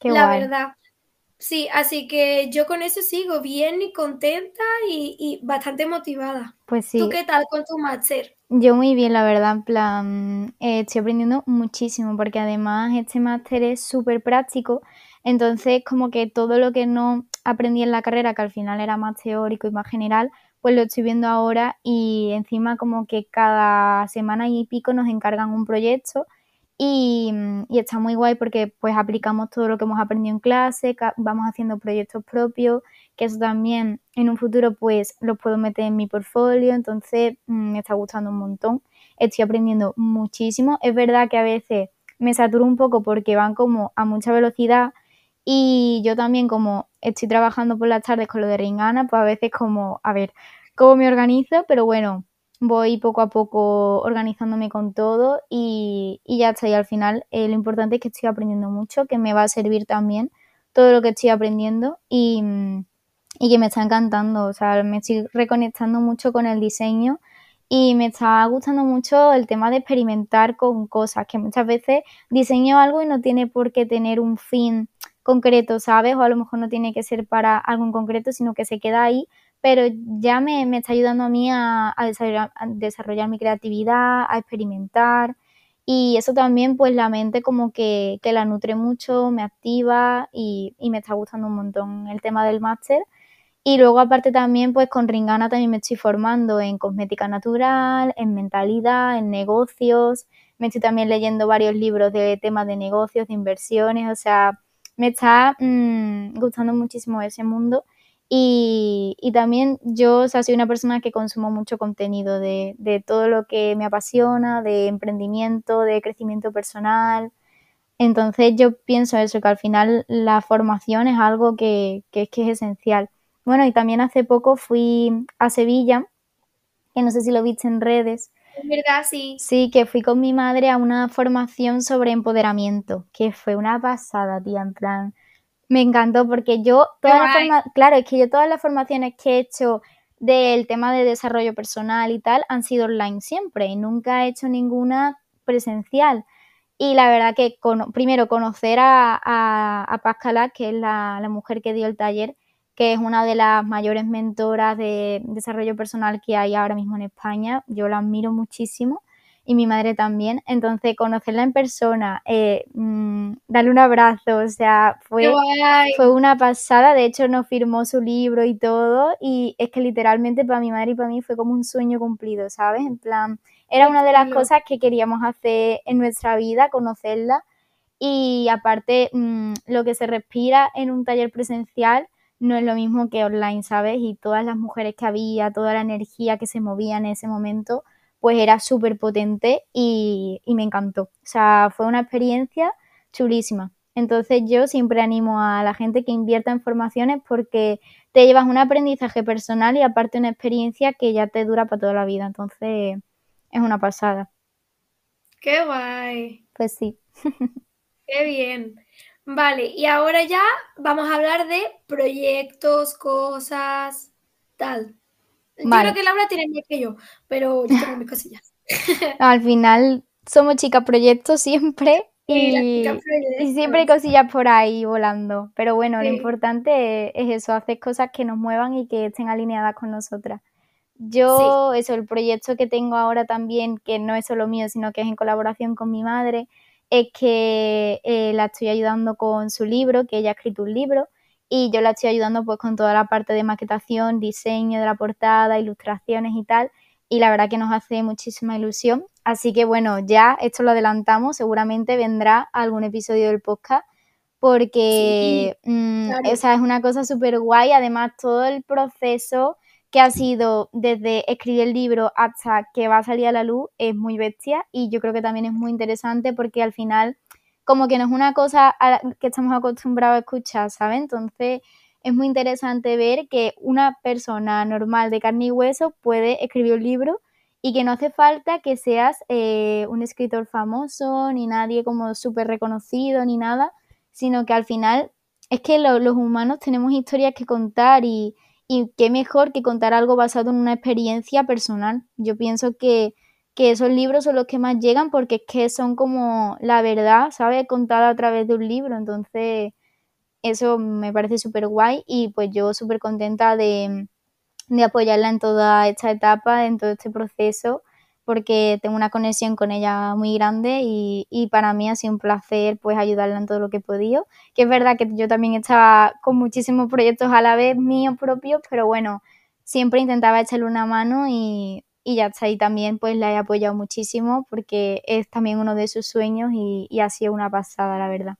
Qué la guay. verdad. Sí, así que yo con eso sigo bien y contenta y, y bastante motivada. Pues sí. ¿Tú qué tal con tu máster? Yo muy bien, la verdad, en plan, eh, estoy aprendiendo muchísimo porque además este máster es súper práctico, entonces como que todo lo que no aprendí en la carrera, que al final era más teórico y más general, pues lo estoy viendo ahora y encima como que cada semana y pico nos encargan un proyecto y, está muy guay porque pues aplicamos todo lo que hemos aprendido en clase, vamos haciendo proyectos propios, que eso también en un futuro pues los puedo meter en mi portfolio, entonces mm, me está gustando un montón, estoy aprendiendo muchísimo, es verdad que a veces me saturo un poco porque van como a mucha velocidad y yo también como estoy trabajando por las tardes con lo de Ringana, pues a veces como, a ver, cómo me organizo, pero bueno, voy poco a poco organizándome con todo y, ya está. Y al final eh, lo importante es que estoy aprendiendo mucho, que me va a servir también todo lo que estoy aprendiendo y, y que me está encantando. O sea, me estoy reconectando mucho con el diseño y me está gustando mucho el tema de experimentar con cosas, que muchas veces diseño algo y no tiene por qué tener un fin concreto, ¿sabes? O a lo mejor no tiene que ser para algo en concreto, sino que se queda ahí pero ya me, está ayudando a mí a, desarrollar, mi creatividad, a experimentar. Y eso también pues la mente como que, la nutre mucho, me activa y, me está gustando un montón el tema del máster. Y luego aparte también pues con Ringana también me estoy formando en cosmética natural, en mentalidad, en negocios, me estoy también leyendo varios libros de temas de negocios, de inversiones, o sea, me está mm, gustando muchísimo ese mundo y, también yo o sea, soy una persona que consumo mucho contenido de, todo lo que me apasiona, de emprendimiento, de crecimiento personal. Entonces yo pienso eso, que al final la formación es algo que, que, que es esencial. Bueno, y también hace poco fui a Sevilla, que no sé si lo viste en redes. Es verdad, sí. Sí, que fui con mi madre a una formación sobre empoderamiento, que fue una pasada, tía, en plan me encantó porque yo, todas las claro, es que yo todas las formaciones que he hecho del tema de desarrollo personal y tal han sido online siempre y nunca he hecho ninguna presencial. Y la verdad que primero conocer a, a, a Pascala, que es la, la, mujer que dio el taller, que es una de las mayores mentoras de desarrollo personal que hay ahora mismo en España, yo la admiro muchísimo y mi madre también. Entonces, conocerla en persona, eh, mm, darle un abrazo, o sea, fue, fue una pasada. De hecho, nos firmó su libro y todo. Y es que literalmente para mi madre y para mí fue como un sueño cumplido, ¿sabes? En plan, era una de las cosas que queríamos hacer en nuestra vida, conocerla. Y aparte, mm, lo que se respira en un taller presencial no es lo mismo que online, ¿sabes? Y todas las mujeres que había, toda la energía que se movía en ese momento, pues era súper potente y, me encantó. O sea, fue una experiencia chulísima. Entonces yo siempre animo a la gente que invierta en formaciones porque te llevas un aprendizaje personal y aparte una experiencia que ya te dura para toda la vida. Entonces es una pasada. ¡Qué guay! Pues sí. ¡Qué bien! Vale, y ahora ya vamos a hablar de proyectos, cosas, tal. Yo creo que Laura tiene más que yo, pero yo tengo mis cosillas. Al final somos chicas proyectos siempre y, siempre hay cosillas por ahí volando. Pero bueno, lo importante es eso, hacer cosas que nos muevan y que estén alineadas con nosotras. Yo, eso, el proyecto que tengo ahora también, que no es solo mío, sino que es en colaboración con mi madre, es que eh, la estoy ayudando con su libro, que ella ha escrito un libro, y yo la estoy ayudando pues con toda la parte de maquetación, diseño de la portada, ilustraciones y tal, y la verdad que nos hace muchísima ilusión. Así que bueno, ya esto lo adelantamos, seguramente vendrá algún episodio del podcast porque mm, esa es una cosa súper guay, además todo el proceso que ha sido desde escribir el libro hasta que va a salir a la luz es muy bestia y yo creo que también es muy interesante porque al final como que no es una cosa que estamos acostumbrados a escuchar, ¿sabes? Entonces es muy interesante ver que una persona normal de carne y hueso puede escribir un libro y que no hace falta que seas eh, un escritor famoso, ni nadie como súper reconocido, ni nada, sino que al final es que los humanos tenemos historias que contar y, y qué mejor que contar algo basado en una experiencia personal. Yo pienso que que esos libros son los que más llegan porque es que son como la verdad, ¿sabes? Contada a través de un libro. Entonces, eso me parece súper guay y pues yo súper contenta de, de apoyarla en toda esta etapa, en todo este proceso porque tengo una conexión con ella muy grande y, y, para mí ha sido un placer pues ayudarla en todo lo que he podido. Que es verdad que yo también estaba con muchísimos proyectos a la vez míos propios, pero bueno, siempre intentaba echarle una mano y, y ya está. Y también pues la he apoyado muchísimo porque es también uno de sus sueños y, y ha sido una pasada, la verdad.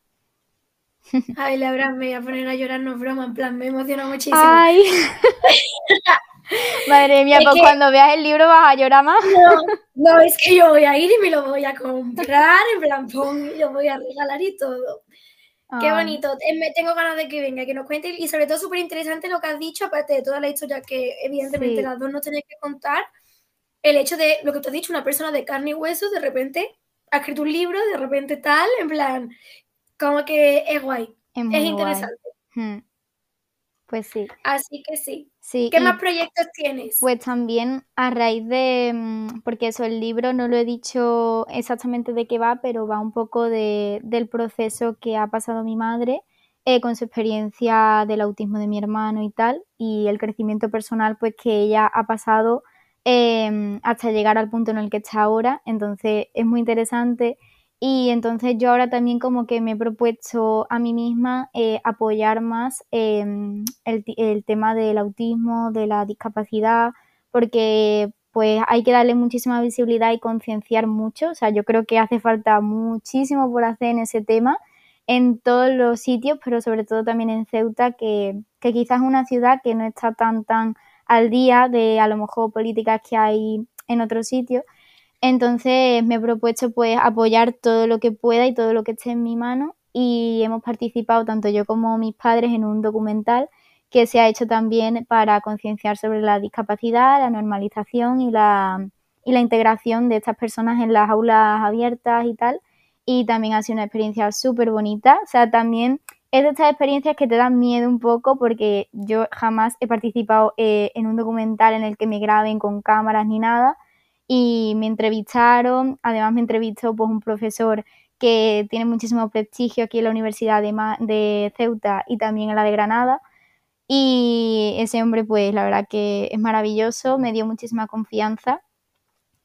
Ay, Laura, me voy a poner a llorar, no broma, en plan, me emociona muchísimo. Ay. Madre mía, pues cuando veas el libro vas a llorar más. No, no, es que yo voy a ir y me lo voy a comprar, en plan, y lo voy a regalar y todo. Qué bonito. Me tengo ganas de que venga, que nos cuente y sobre todo súper interesante lo que has dicho, aparte de toda la historia que evidentemente las dos no tenéis que contar, el hecho de lo que tú has dicho, una persona de carne y hueso, de repente ha escrito un libro, de repente tal, en plan, como que es guay, es, interesante. Hmm. Pues sí. Así que sí. sí ¿Qué más proyectos tienes? Pues también a raíz de, mm, porque eso, el libro no lo he dicho exactamente de qué va, pero va un poco de, del proceso que ha pasado mi madre eh, con su experiencia del autismo de mi hermano y tal, y el crecimiento personal pues que ella ha pasado em, hasta llegar al punto en el que está ahora. Entonces es muy interesante y entonces yo ahora también como que me he propuesto a mí misma eh, apoyar más em, el, el, tema del autismo, de la discapacidad, porque pues hay que darle muchísima visibilidad y concienciar mucho. O sea, yo creo que hace falta muchísimo por hacer en ese tema en todos los sitios, pero sobre todo también en Ceuta, que, que quizás es una ciudad que no está tan tan al día de a lo mejor políticas que hay en otros sitios entonces me he propuesto pues apoyar todo lo que pueda y todo lo que esté en mi mano y hemos participado tanto yo como mis padres en un documental que se ha hecho también para concienciar sobre la discapacidad, la normalización y la, y la integración de estas personas en las aulas abiertas y tal. Y también ha sido una experiencia súper bonita. O sea, también es de estas experiencias que te dan miedo un poco porque yo jamás he participado eh, en un documental en el que me graben con cámaras ni nada y me entrevistaron, además me entrevistó pues un profesor que tiene muchísimo prestigio aquí en la Universidad de, de Ceuta y también en la de Granada. Y ese hombre, pues la verdad que es maravilloso, me dio muchísima confianza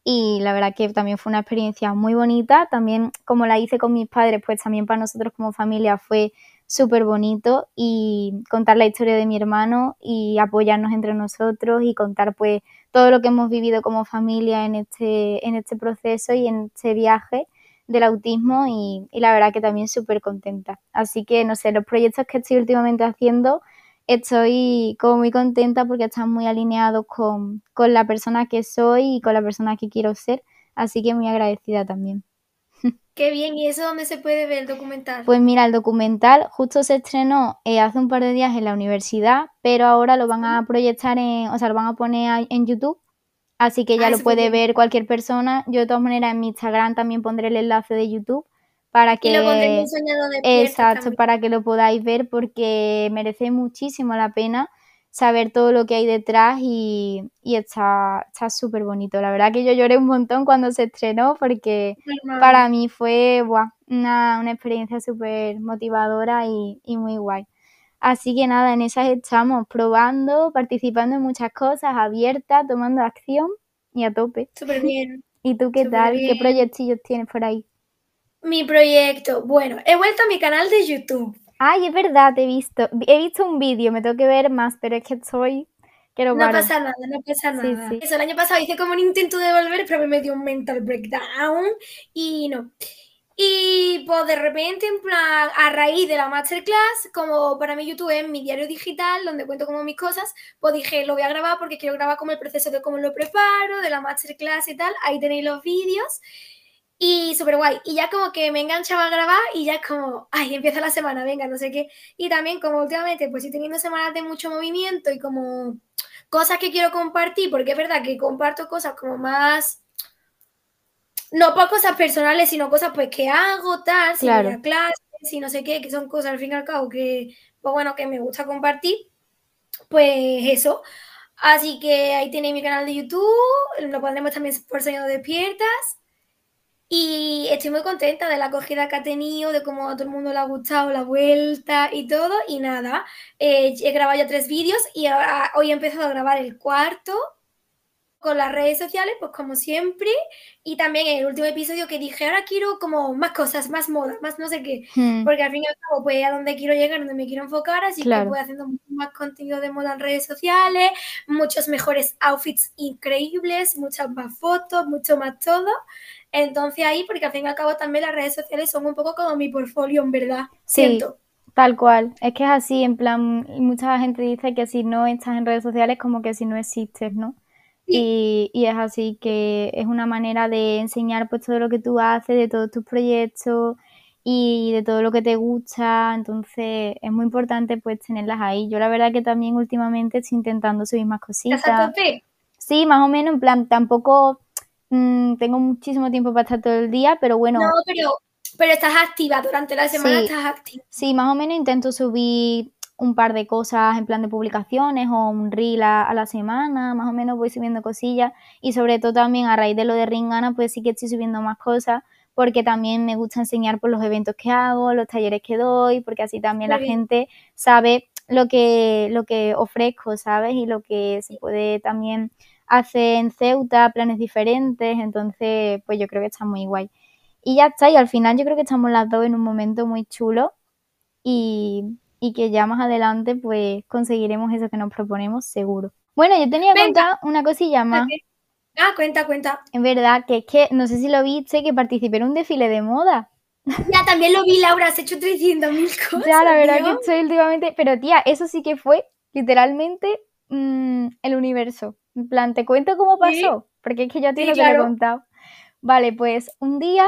y la verdad que también fue una experiencia muy bonita. También como la hice con mis padres, pues también para nosotros como familia fue súper bonito y contar la historia de mi hermano y apoyarnos entre nosotros y contar pues todo lo que hemos vivido como familia en este, en este proceso y en este viaje del autismo y, la verdad que también súper contenta. Así que, no sé, los proyectos que estoy últimamente haciendo, estoy como muy contenta porque están muy alineados con, con la persona que soy y con la persona que quiero ser. Así que muy agradecida también. Qué bien, ¿y eso dónde se puede ver el documental? Pues mira, el documental justo se estrenó eh, hace un par de días en la universidad, pero ahora lo van a proyectar en, o sea, lo van a poner en YouTube, así que ya ah, lo puede ver cualquier persona. Yo de todas maneras en mi Instagram también pondré el enlace de YouTube para que... Y lo pondré en soñado de Exacto, para que lo podáis ver porque merece muchísimo la pena saber todo lo que hay detrás y, y está súper bonito. La verdad que yo lloré un montón cuando se estrenó porque para mí fue una, una, experiencia súper motivadora y, y, muy guay. Así que nada, en esas estamos probando, participando en muchas cosas, abiertas, tomando acción y a tope. Súper bien. ¿Y tú qué tal? ¿Qué proyectillos tienes por ahí? Mi proyecto, bueno, he vuelto a mi canal de YouTube. Ay, es verdad, he visto. He visto un vídeo, me tengo que ver más, pero es que soy. Quiero no pasa nada, no pasa nada. Eso, el año pasado hice como un intento de volver, pero me dio un mental breakdown y no. Y pues de repente, en plan, a raíz de la masterclass, como para mí YouTube es mi diario digital, donde cuento como mis cosas, pues dije, lo voy a grabar porque quiero grabar como el proceso de cómo lo preparo, de la masterclass y tal. Ahí tenéis los vídeos. Y súper guay. Y ya como que me enganchaba a grabar y ya es como, ay, empieza la semana, venga, no sé qué. Y también como últimamente pues estoy teniendo semanas de mucho movimiento y como cosas que quiero compartir, porque es verdad que comparto cosas como más, no por cosas personales, sino cosas pues que hago, tal, si claro. clases, y no sé qué, que son cosas al fin y al cabo que, pues bueno, que me gusta compartir. Pues eso. Así que ahí tenéis mi canal de YouTube, lo pondremos también por Sueño Despiertas. Y estoy muy contenta de la acogida que ha tenido, de cómo a todo el mundo le ha gustado la vuelta y todo. Y nada, eh, he grabado ya tres vídeos y ahora, hoy he empezado a grabar el cuarto con las redes sociales, pues como siempre. Y también en el último episodio que dije, ahora quiero como más cosas, más moda, más no sé qué. Hmm, Porque al fin y al cabo, pues a donde quiero llegar, donde me quiero enfocar, así Claro. que voy haciendo más contenido de moda en redes sociales, muchos mejores outfits increíbles, muchas más fotos, mucho más todo. Entonces ahí, porque al fin y al cabo también las redes sociales son un poco como mi portfolio, en verdad. Sí. Siento. Tal cual, es que es así, en plan, mucha gente dice que si no estás en redes sociales como que si no existes, ¿no? Y, y es así que es una manera de enseñar pues todo lo que tú haces, de todos tus proyectos y de todo lo que te gusta, entonces es muy importante pues tenerlas ahí. Yo la verdad que también últimamente estoy intentando subir más ¿Estás a cositas. tope? Sí, más o menos, en plan, tampoco mm, tengo muchísimo tiempo para estar todo el día, pero bueno, No, pero, pero estás activa durante la semana, Sí. estás activa. Sí, más o menos intento subir un par de cosas en plan de publicaciones o un reel a, a la semana, más o menos voy subiendo cosillas y sobre todo también a raíz de lo de Ringana pues sí que estoy subiendo más cosas porque también me gusta enseñar por los eventos que hago, los talleres que doy, porque así también Muy la bien. gente sabe lo que, lo que ofrezco, ¿sabes? Y lo que se puede también hacer en Ceuta, planes diferentes, entonces pues yo creo que está muy guay. Y ya está, y al final yo creo que estamos las dos en un momento muy chulo y, y que ya más adelante pues conseguiremos eso que nos proponemos seguro. Bueno, yo tenía que contar una cosilla más. Ah, cuenta, cuenta. En verdad, que es que no sé si lo viste, que participé en un desfile de moda. Ya también lo vi, Laura, has hecho 300.000 cosas. Ya, la verdad que estoy últimamente. Pero tía, eso sí que fue literalmente mm, el universo. En plan, te cuento cómo Sí. pasó, porque es que yo a ti Sí, no te lo he contado. Vale, pues un día,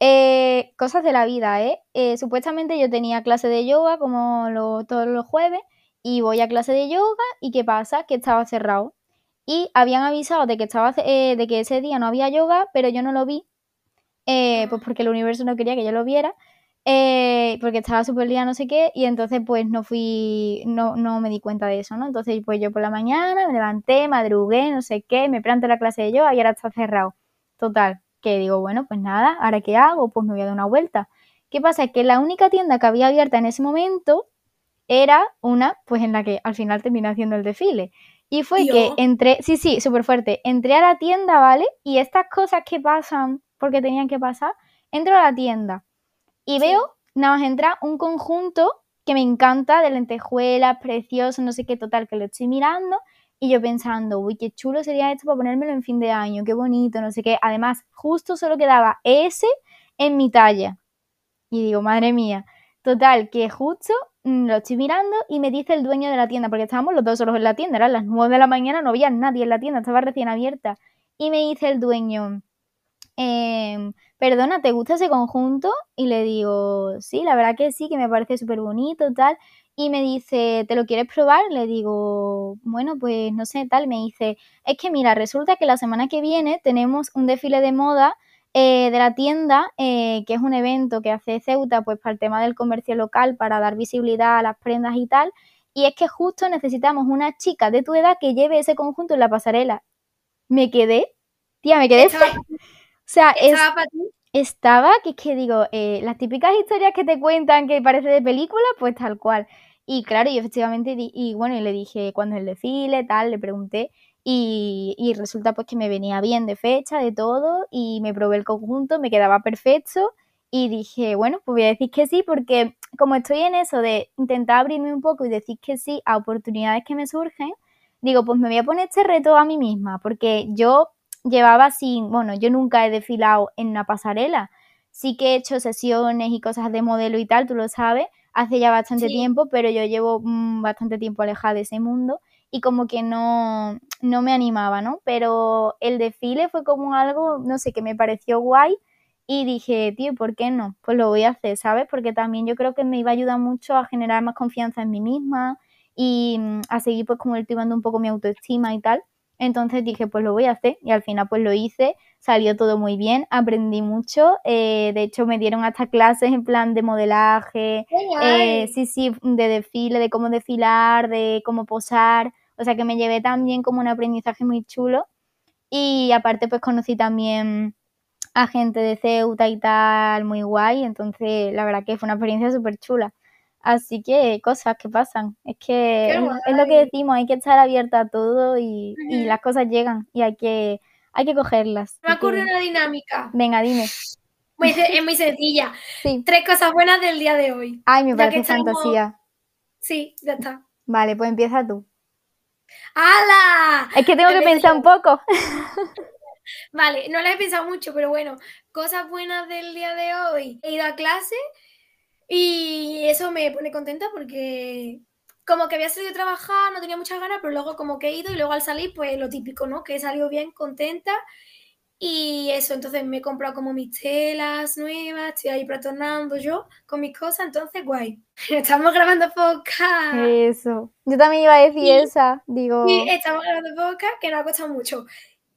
eh, cosas de la vida, ¿eh? Eh, Supuestamente yo tenía clase de yoga como lo- todos los jueves y voy a clase de yoga y ¿qué pasa? Que estaba cerrado. Y habían avisado de que, estaba, eh, de que ese día no había yoga, pero yo no lo vi, eh, pues porque el universo no quería que yo lo viera, eh, porque estaba súper día no sé qué, y entonces pues no fui, no, no me di cuenta de eso, ¿no? Entonces pues yo por la mañana me levanté, madrugué, no sé qué, me planté la clase de yoga y ahora está cerrado. Total, que digo, bueno, pues nada, ¿ahora qué hago? Pues me voy a dar una vuelta. ¿Qué pasa? Que la única tienda que había abierta en ese momento era una, pues en la que al final terminé haciendo el desfile. Y fue que entré, sí, sí, súper fuerte, entré a la tienda, ¿vale? Y estas cosas que pasan porque tenían que pasar, entro a la tienda y Sí. veo, nada más entra un conjunto que me encanta de lentejuelas, precioso, no sé qué, total, que lo estoy mirando y yo pensando, uy, qué chulo sería esto para ponérmelo en fin de año, qué bonito, no sé qué. Además, justo solo quedaba ese en mi talla. Y digo, madre mía. Total, que justo mm, lo estoy mirando y me dice el dueño de la tienda, porque estábamos los dos solos en la tienda, eran las 9 de la mañana, no había nadie en la tienda, estaba recién abierta. Y me dice el dueño, em, perdona, ¿te gusta ese conjunto? Y le digo, sí, la verdad que sí, que me parece súper bonito, tal. Y me dice, ¿te lo quieres probar? Le digo, bueno, pues no sé, tal. Me dice, es que mira, resulta que la semana que viene tenemos un desfile de moda eh, de la tienda, eh, que es un evento que hace Ceuta, pues para el tema del comercio local, para dar visibilidad a las prendas y tal. Y es que justo necesitamos una chica de tu edad que lleve ese conjunto en la pasarela. Me quedé, tía, me quedé. O sea, es, estaba para ti. estaba, que es que digo, eh, las típicas historias que te cuentan que parece de película, pues tal cual. Y claro, y efectivamente, di- y bueno, y le dije cuándo es el desfile, tal, le pregunté, y, y resulta pues que me venía bien de fecha, de todo, y me probé el conjunto, me quedaba perfecto, y dije, bueno, pues voy a decir que sí, porque como estoy en eso de intentar abrirme un poco y decir que sí a oportunidades que me surgen, digo, pues me voy a poner este reto a mí misma, porque yo llevaba sin, bueno, yo nunca he desfilado en una pasarela, sí que he hecho sesiones y cosas de modelo y tal, tú lo sabes, hace ya bastante Sí. tiempo, pero yo llevo mm, bastante tiempo alejada de ese mundo y como que no, no me animaba, ¿no? Pero el desfile fue como algo, no sé, que me pareció guay y dije, tío, ¿por qué no? Pues lo voy a hacer, ¿sabes? Porque también yo creo que me iba a ayudar mucho a generar más confianza en mí misma y mm, a seguir pues como cultivando un poco mi autoestima y tal. Entonces dije, pues lo voy a hacer y al final pues lo hice, salió todo muy bien, aprendí mucho, eh, de hecho me dieron hasta clases en plan de modelaje, eh, sí, sí, de desfile, de cómo desfilar, de cómo posar, o sea que me llevé también como un aprendizaje muy chulo y aparte pues conocí también a gente de Ceuta y tal, muy guay. Entonces, la verdad que fue una experiencia súper chula. Así que cosas que pasan. Es que es, lo que decimos, hay que estar abierta a todo y, y las cosas llegan y hay que, hay que cogerlas. Me Así que- ocurre una dinámica. Venga, dime. Muy es muy sencilla. Sí. Tres cosas buenas del día de hoy. Ay, me parece que estamos- fantasía. Sí, ya está. Vale, pues empieza tú. ¡Hala! Es que tengo que pensar un poco. Vale, no la he pensado mucho, pero bueno, cosas buenas del día de hoy. He ido a clase y eso me pone contenta porque como que había salido a trabajar, no tenía muchas ganas, pero luego como que he ido y luego al salir, pues lo típico, ¿no? Que he salido bien, contenta. Y eso, entonces me he comprado como mis telas nuevas, estoy ahí pretornando yo con mis cosas, entonces guay. Estamos grabando podcast. Eso. Yo también iba a decir Y- esa. Digo, Y estamos grabando podcast que nos ha costado mucho.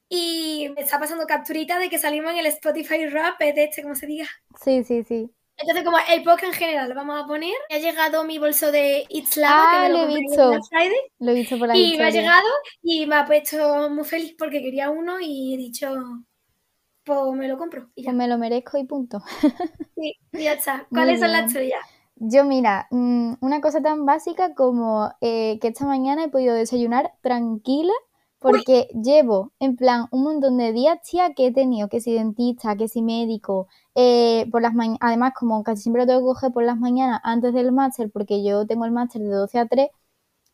Y me está pasando capturita de que salimos en el Spotify Rap, de este, como se diga. sí, sí, sí. Entonces, como el podcast en general lo vamos a poner, me ha llegado mi bolso de It's Lava, Ah, que me lo lo he en visto. Black Friday, Lo he visto por la y me ha llegado y me ha puesto muy feliz porque quería uno y he dicho, pues me lo compro. Y ya, Pues me lo merezco y punto. Sí, y ya está. ¿Cuáles son las tuyas? Yo, mira, mm, una cosa tan básica como eh, que esta mañana he podido desayunar tranquila porque llevo en plan un montón de días, tía, que he tenido que si dentista, que si médico, eh, por las además como casi siempre lo tengo que coger por las mañanas antes del máster, porque yo tengo el máster de 12 a 3,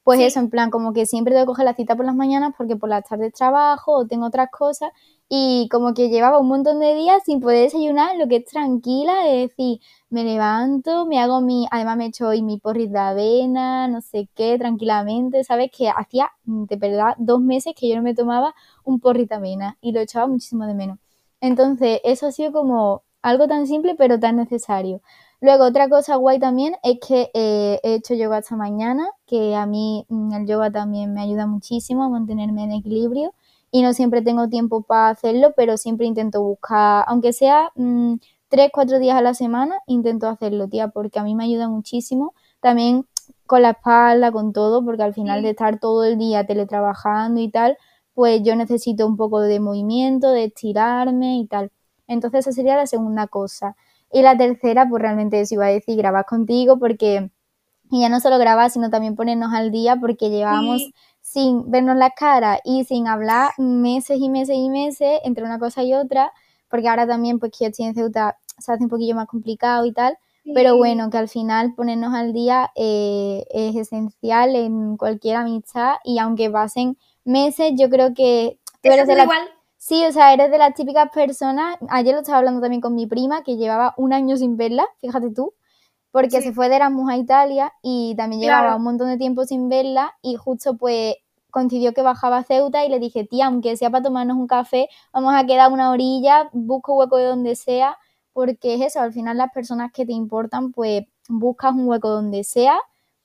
pues Sí. eso, en plan como que siempre tengo que coger la cita por las mañanas porque por las tardes trabajo o tengo otras cosas y como que llevaba un montón de días sin poder desayunar, lo que es tranquila, es decir, me levanto, me hago mi, además me echo hoy mi porris de avena, no sé qué, tranquilamente, ¿sabes? Que hacía, mm, de verdad, dos meses que yo no me tomaba un porris de avena y lo echaba muchísimo de menos. Entonces, eso ha sido como algo tan simple pero tan necesario. Luego, otra cosa guay también es que eh, he hecho yoga esta mañana, que a mí mm, el yoga también me ayuda muchísimo a mantenerme en equilibrio y no siempre tengo tiempo para hacerlo, pero siempre intento buscar, aunque sea mm, tres, cuatro días a la semana, intento hacerlo, tía, porque a mí me ayuda muchísimo. También con la espalda, con todo, porque al final de estar todo el día teletrabajando y tal, pues yo necesito un poco de movimiento, de estirarme y tal. Entonces esa sería la segunda cosa. Y la tercera, pues realmente eso iba a decir, grabar contigo, porque y ya no solo grabar, sino también ponernos al día, porque llevábamos Sí. sin vernos las caras y sin hablar meses y meses y meses entre una cosa y otra, porque ahora también pues que yo estoy en Ceuta se hace un poquillo más complicado y tal, pero bueno, que al final ponernos al día eh, es esencial en cualquier amistad y aunque pasen meses, yo creo que tú Eso eres de es la... igual. Sí, o sea, eres de las típicas personas, ayer lo estaba hablando también con mi prima, que llevaba un año sin verla, fíjate tú, porque Sí. se fue de Erasmus a Italia y también llevaba un montón de tiempo sin verla y justo pues coincidió que bajaba a Ceuta y le dije, tía, aunque sea para tomarnos un café, vamos a quedar una orilla, busco hueco de donde sea, porque es eso, al final las personas que te importan, pues buscas un hueco donde sea,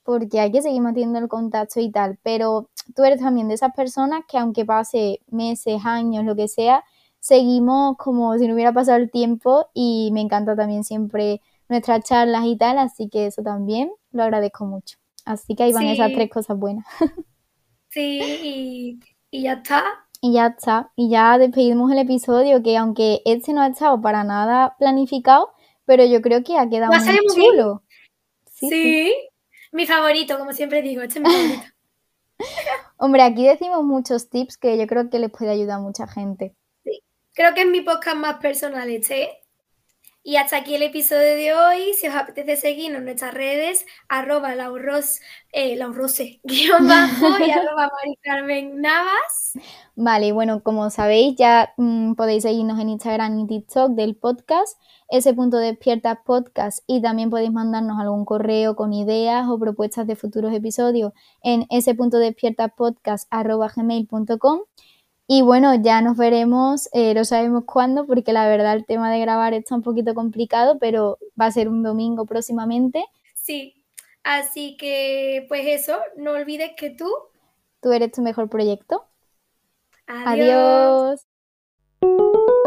porque hay que seguir manteniendo el contacto y tal, pero tú eres también de esas personas que aunque pase meses, años, lo que sea, seguimos como si no hubiera pasado el tiempo y me encanta también siempre nuestras charlas y tal, así que eso también lo agradezco mucho. Así que ahí van esas tres cosas buenas. Sí, y, y ya está. Y ya está, y ya despedimos el episodio, que aunque este no ha estado para nada planificado, pero yo creo que ha quedado muy chulo. Sí, Sí, sí. Mi favorito, como siempre digo, este es mi favorito. Hombre, aquí decimos muchos tips que yo creo que les puede ayudar a mucha gente. Creo que es mi podcast más personal este. Y hasta aquí el episodio de hoy. Si os apetece seguirnos en nuestras redes, arroba laurros, eh, guion bajo y arroba Mari Carmen Navas. Vale, bueno, como sabéis, ya mm, podéis seguirnos en Instagram y TikTok del podcast, ese punto despierta podcast, y también podéis mandarnos algún correo con ideas o propuestas de futuros episodios en ese punto despierta podcast arroba gmail.com. Y bueno, ya nos veremos, eh, no sabemos cuándo, porque la verdad el tema de grabar está un poquito complicado, pero va a ser un domingo próximamente. Sí, así que pues eso, no olvides que tú. Tú eres tu mejor proyecto. Adiós. Adiós.